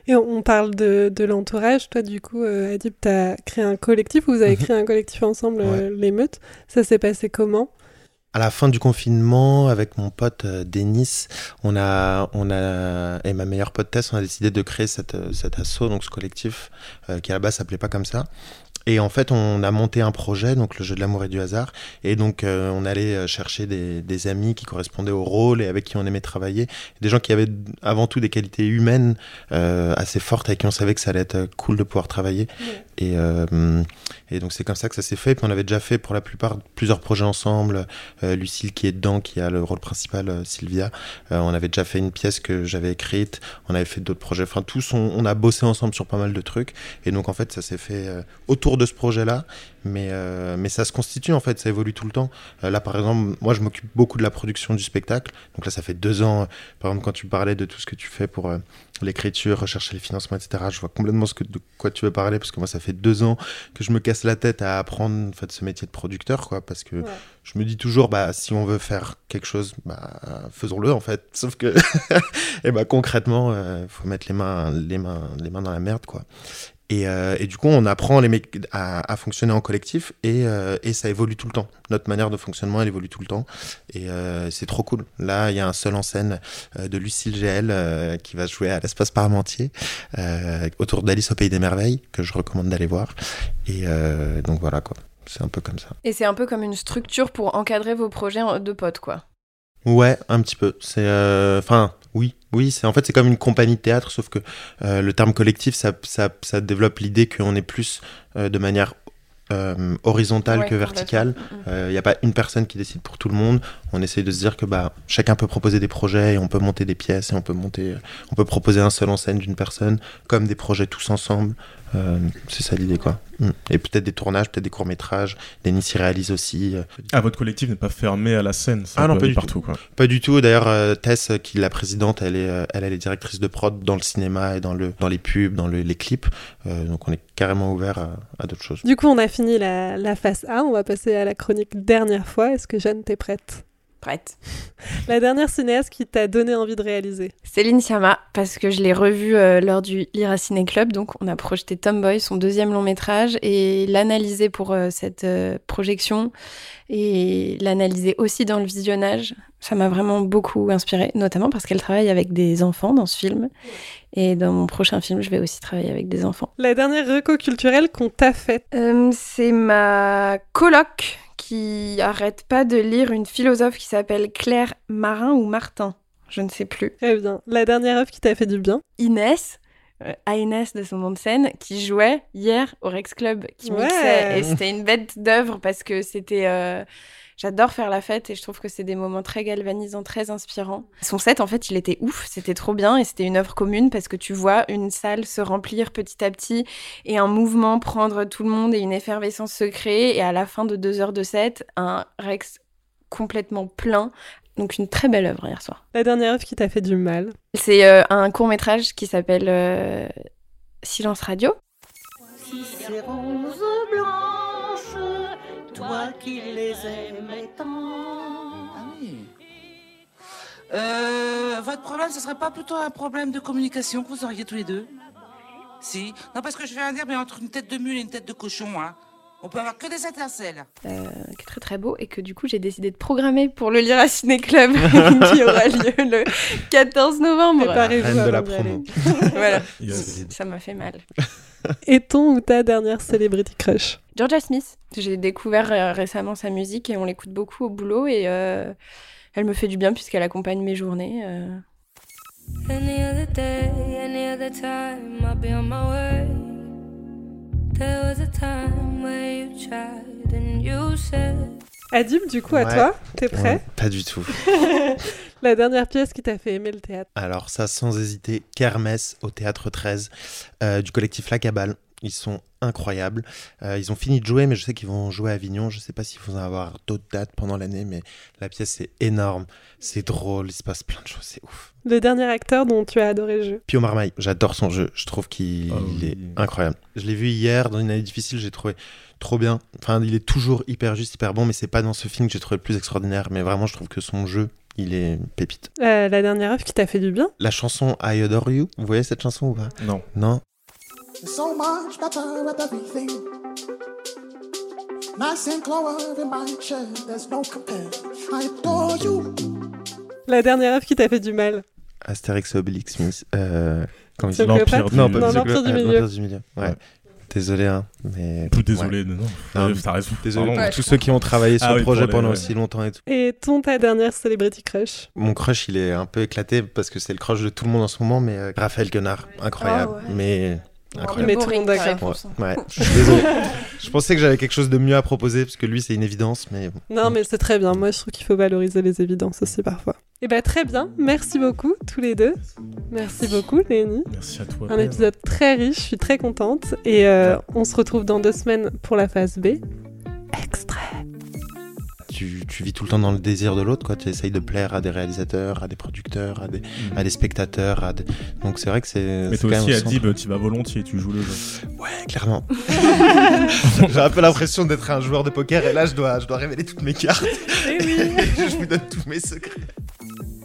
A: Et on parle de, de l'entourage. Toi, du coup, euh, Adib, tu as créé un collectif, vous avez mhm. créé un collectif ensemble, euh, Les Meutes. Ça s'est passé comment?
D: À la fin du confinement, avec mon pote euh, Denis, on a, on a, et ma meilleure pote Tess, on a décidé de créer cette, cet assaut, donc ce collectif, qui à la base s'appelait pas comme ça. Et en fait, on a monté un projet, donc le jeu de l'amour et du hasard. Et donc, euh, on allait euh, chercher des, amis qui correspondaient au rôle et avec qui on aimait travailler. Des gens qui avaient avant tout des qualités humaines euh, assez fortes, avec qui on savait que ça allait être cool de pouvoir travailler. Et, euh, et donc, c'est comme ça que ça s'est fait. Puis, on avait déjà fait pour la plupart plusieurs projets ensemble. Euh, Lucille qui est dedans, qui a le rôle principal, euh, Sylvia. Euh, on avait déjà fait une pièce que j'avais écrite. On avait fait d'autres projets. Enfin, tous, on, on a bossé ensemble sur pas mal de trucs. Et donc, en fait, ça s'est fait autour de ce projet-là, mais, mais ça se constitue en fait, ça évolue tout le temps. Là, par exemple, moi, je m'occupe beaucoup de la production du spectacle. Donc là, ça fait deux ans, par exemple, quand tu parlais de tout ce que tu fais pour l'écriture, rechercher les financements, etc., je vois complètement ce que, de quoi tu veux parler, parce que moi, ça fait deux ans que je me casse la tête à apprendre en fait, ce métier de producteur, quoi, parce que
A: Ouais.
D: je me dis toujours, bah, si on veut faire quelque chose, bah, faisons-le en fait. Sauf que, et bah, concrètement, il faut mettre les mains, les, mains, les mains dans la merde, quoi. Et, euh, et du coup, on apprend les mecs à, à fonctionner en collectif et, euh, et ça évolue tout le temps. Notre manière de fonctionnement, elle évolue tout le temps. Et euh, c'est trop cool. Là, il y a un seul en scène de Lucille GL qui va jouer à l'espace Parmentier autour d'Alice au Pays des Merveilles, que je recommande d'aller voir. Et donc voilà, quoi. C'est un peu comme ça.
C: Et c'est un peu comme une structure pour encadrer vos projets de potes, quoi.
D: Ouais, un petit peu. C'est, enfin, oui. C'est en fait c'est comme une compagnie de théâtre, sauf que euh, le terme collectif, ça, ça, ça développe l'idée qu'on est plus euh, de manière euh, horizontale
C: Ouais,
D: que verticale. Il n'y a pas une personne qui décide pour tout le monde. On essaye de se dire que bah chacun peut proposer des projets et on peut monter des pièces et on peut monter, on peut proposer un seul en scène d'une personne, comme des projets tous ensemble. Euh, c'est ça l'idée quoi. Mm. Et peut-être des tournages, peut-être des courts métrages. Denis y réalise aussi. euh,
B: Ah, votre collectif n'est pas fermé à la scène, ça
D: Ah non, pas du
B: partout, quoi.
D: Pas du tout. D'ailleurs, euh, Tess, qui est la présidente, elle est, elle, elle est directrice de prod dans le cinéma et dans, le, dans les pubs, dans le- les clips. Euh, donc on est carrément ouvert à, à d'autres choses.
A: Du coup, on a fini la, la phase A. On va passer à la chronique dernière fois. Est-ce que Jeanne, t'es prête?
C: Prête.
A: La dernière cinéaste qui t'a donné envie de réaliser.
C: Céline Sciamma, parce que je l'ai revue euh, lors du Lira Ciné Club, donc on a projeté Tomboy, son deuxième long métrage, et l'analyser pour euh, cette euh, projection, et l'analyser aussi dans le visionnage, ça m'a vraiment beaucoup inspirée, notamment parce qu'elle travaille avec des enfants dans ce film, et dans mon prochain film, je vais aussi travailler avec des enfants.
A: La dernière reco culturelle qu'on t'a faite.
C: Euh, c'est ma coloc qui arrête pas de lire une philosophe qui s'appelle Claire Marin ou Martin, je ne sais plus.
A: Très bien. La dernière œuvre qui t'a fait du bien
C: Inès, euh, à Inès de son nom de scène, qui jouait hier au Rex Club, qui
A: Ouais.
C: mixait. Et c'était une bête d'œuvre parce que c'était. euh, J'adore faire la fête et je trouve que c'est des moments très galvanisants, très inspirants. Son set, en fait, il était ouf, c'était trop bien et c'était une œuvre commune parce que tu vois une salle se remplir petit à petit et un mouvement prendre tout le monde et une effervescence se créer et à la fin de deux heures de set, un Rex complètement plein. Donc une très belle œuvre hier soir.
A: La dernière œuvre qui t'a fait du mal
C: C'est euh, un court métrage qui s'appelle euh, Silence Radio.
J: Roses blanches, qui les aimais tant.
G: Ah oui. Euh, votre problème, ce serait pas plutôt un problème de communication que vous auriez tous les deux? Si. Non, parce que je vais dire, mais entre une tête de mule et une tête de cochon, hein, on peut avoir que des étincelles.
C: euh, qui est très très beau et que du coup j'ai décidé de programmer pour le Lira Ciné Club qui aura lieu le 14 novembre.
A: Préparez-vous
D: Reine de la promo.
C: voilà,
B: Yes.
C: ça m'a fait mal.
A: Et ton ou ta dernière celebrity crush?
C: Georgia Smith, j'ai découvert euh, récemment sa musique et on l'écoute beaucoup au boulot et euh, elle me fait du bien puisqu'elle accompagne mes journées. euh.
K: Any other day, any other time, I'll be on my way.
A: Adib, du coup, à
D: Ouais.
A: toi T'es prêt
D: Ouais, Pas du tout.
A: La dernière pièce qui t'a fait aimer le théâtre
D: Alors ça, sans hésiter, Kermesse au Théâtre 13 euh, du collectif La Cabale. Ils sont incroyables. Euh, ils ont fini de jouer, mais je sais qu'ils vont jouer à Avignon. Je sais pas s'ils vont avoir d'autres dates pendant l'année, mais la pièce est énorme. C'est drôle, il se passe plein de choses, c'est ouf.
A: Le dernier acteur dont tu as adoré le jeu
D: Pio Marmaille, j'adore son jeu. Je trouve qu'il
B: Ah oui.
D: est incroyable. Je l'ai vu hier dans une année difficile, j'ai trouvé trop bien. Enfin, il est toujours hyper juste, hyper bon, mais c'est pas dans ce film que j'ai trouvé le plus extraordinaire. Mais vraiment, je trouve que son jeu, il est pépite.
A: Euh, La dernière œuvre qui t'a fait du bien?
D: La chanson I Adore You, vous voyez cette chanson ou pas?
B: Non.
D: Non?
J: So much better at everything. Nice and clover in my chair, there's no compare. I adore you.
A: La dernière œuvre qui t'a fait du mal
D: Astérix et Obélix, Miss. Euh,
B: L'Empire
D: Non,
B: du-
D: pas
A: Non, l'Empire du
D: euh,
A: Milieu.
D: l'Empire du Milieu. Ouais. Désolé, hein, mais.
B: Tout désolé, non, non.
D: Désolé
B: pardon.
D: pour tous ceux qui ont travaillé sur
B: Ah
D: le
B: oui,
D: projet pendant aussi longtemps et tout.
A: Et ton, ta dernière celebrity crush
D: Mon crush, il est un peu éclaté parce que c'est le crush de tout le monde en ce moment, mais euh, Raphaël Quenard, incroyable.
C: Ah ouais.
D: Mais incroyable.
A: Mais tout le monde d'accord.
C: réponse.
D: Ouais, ouais, je suis désolé. je pensais que j'avais quelque chose de mieux à proposer parce que lui, c'est une évidence, mais bon.
A: Non, mais c'est très bien. Moi, je trouve qu'il faut valoriser les évidences aussi parfois. Et bah très bien. Merci beaucoup tous les deux. Merci beaucoup, Léonie.
B: Merci à toi.
A: Un
B: Ben.
A: épisode très riche. Je suis très contente. Et euh, on se retrouve dans deux semaines pour la phase B. Extrait.
D: Tu, tu vis tout le temps dans le désir de l'autre, quoi. Tu essayes de plaire à des réalisateurs, à des producteurs, à des, à des spectateurs. À des... Donc c'est vrai que c'est.
B: Mm. Mais toi aussi. Adib, tu vas volontiers, tu joues le jeu.
D: Ouais, clairement. J'ai un peu l'impression d'être un joueur de poker et là, je dois, je dois révéler toutes mes cartes.
A: Eh oui.
D: je vous donne tous mes secrets.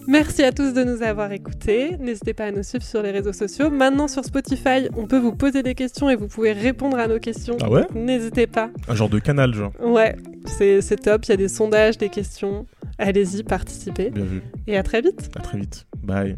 A: Merci à tous de nous avoir écoutés. N'hésitez pas à nous suivre sur les réseaux sociaux. Maintenant sur Spotify, on peut vous poser des questions et vous pouvez répondre à nos questions.
B: Ah ouais?
A: N'hésitez pas.
B: Un genre de canal, genre.
A: Ouais, c'est c'est top. Il y a des sondages, des questions. Allez-y, participez.
B: Bien vu.
A: Et à très vite.
B: À très vite. Bye.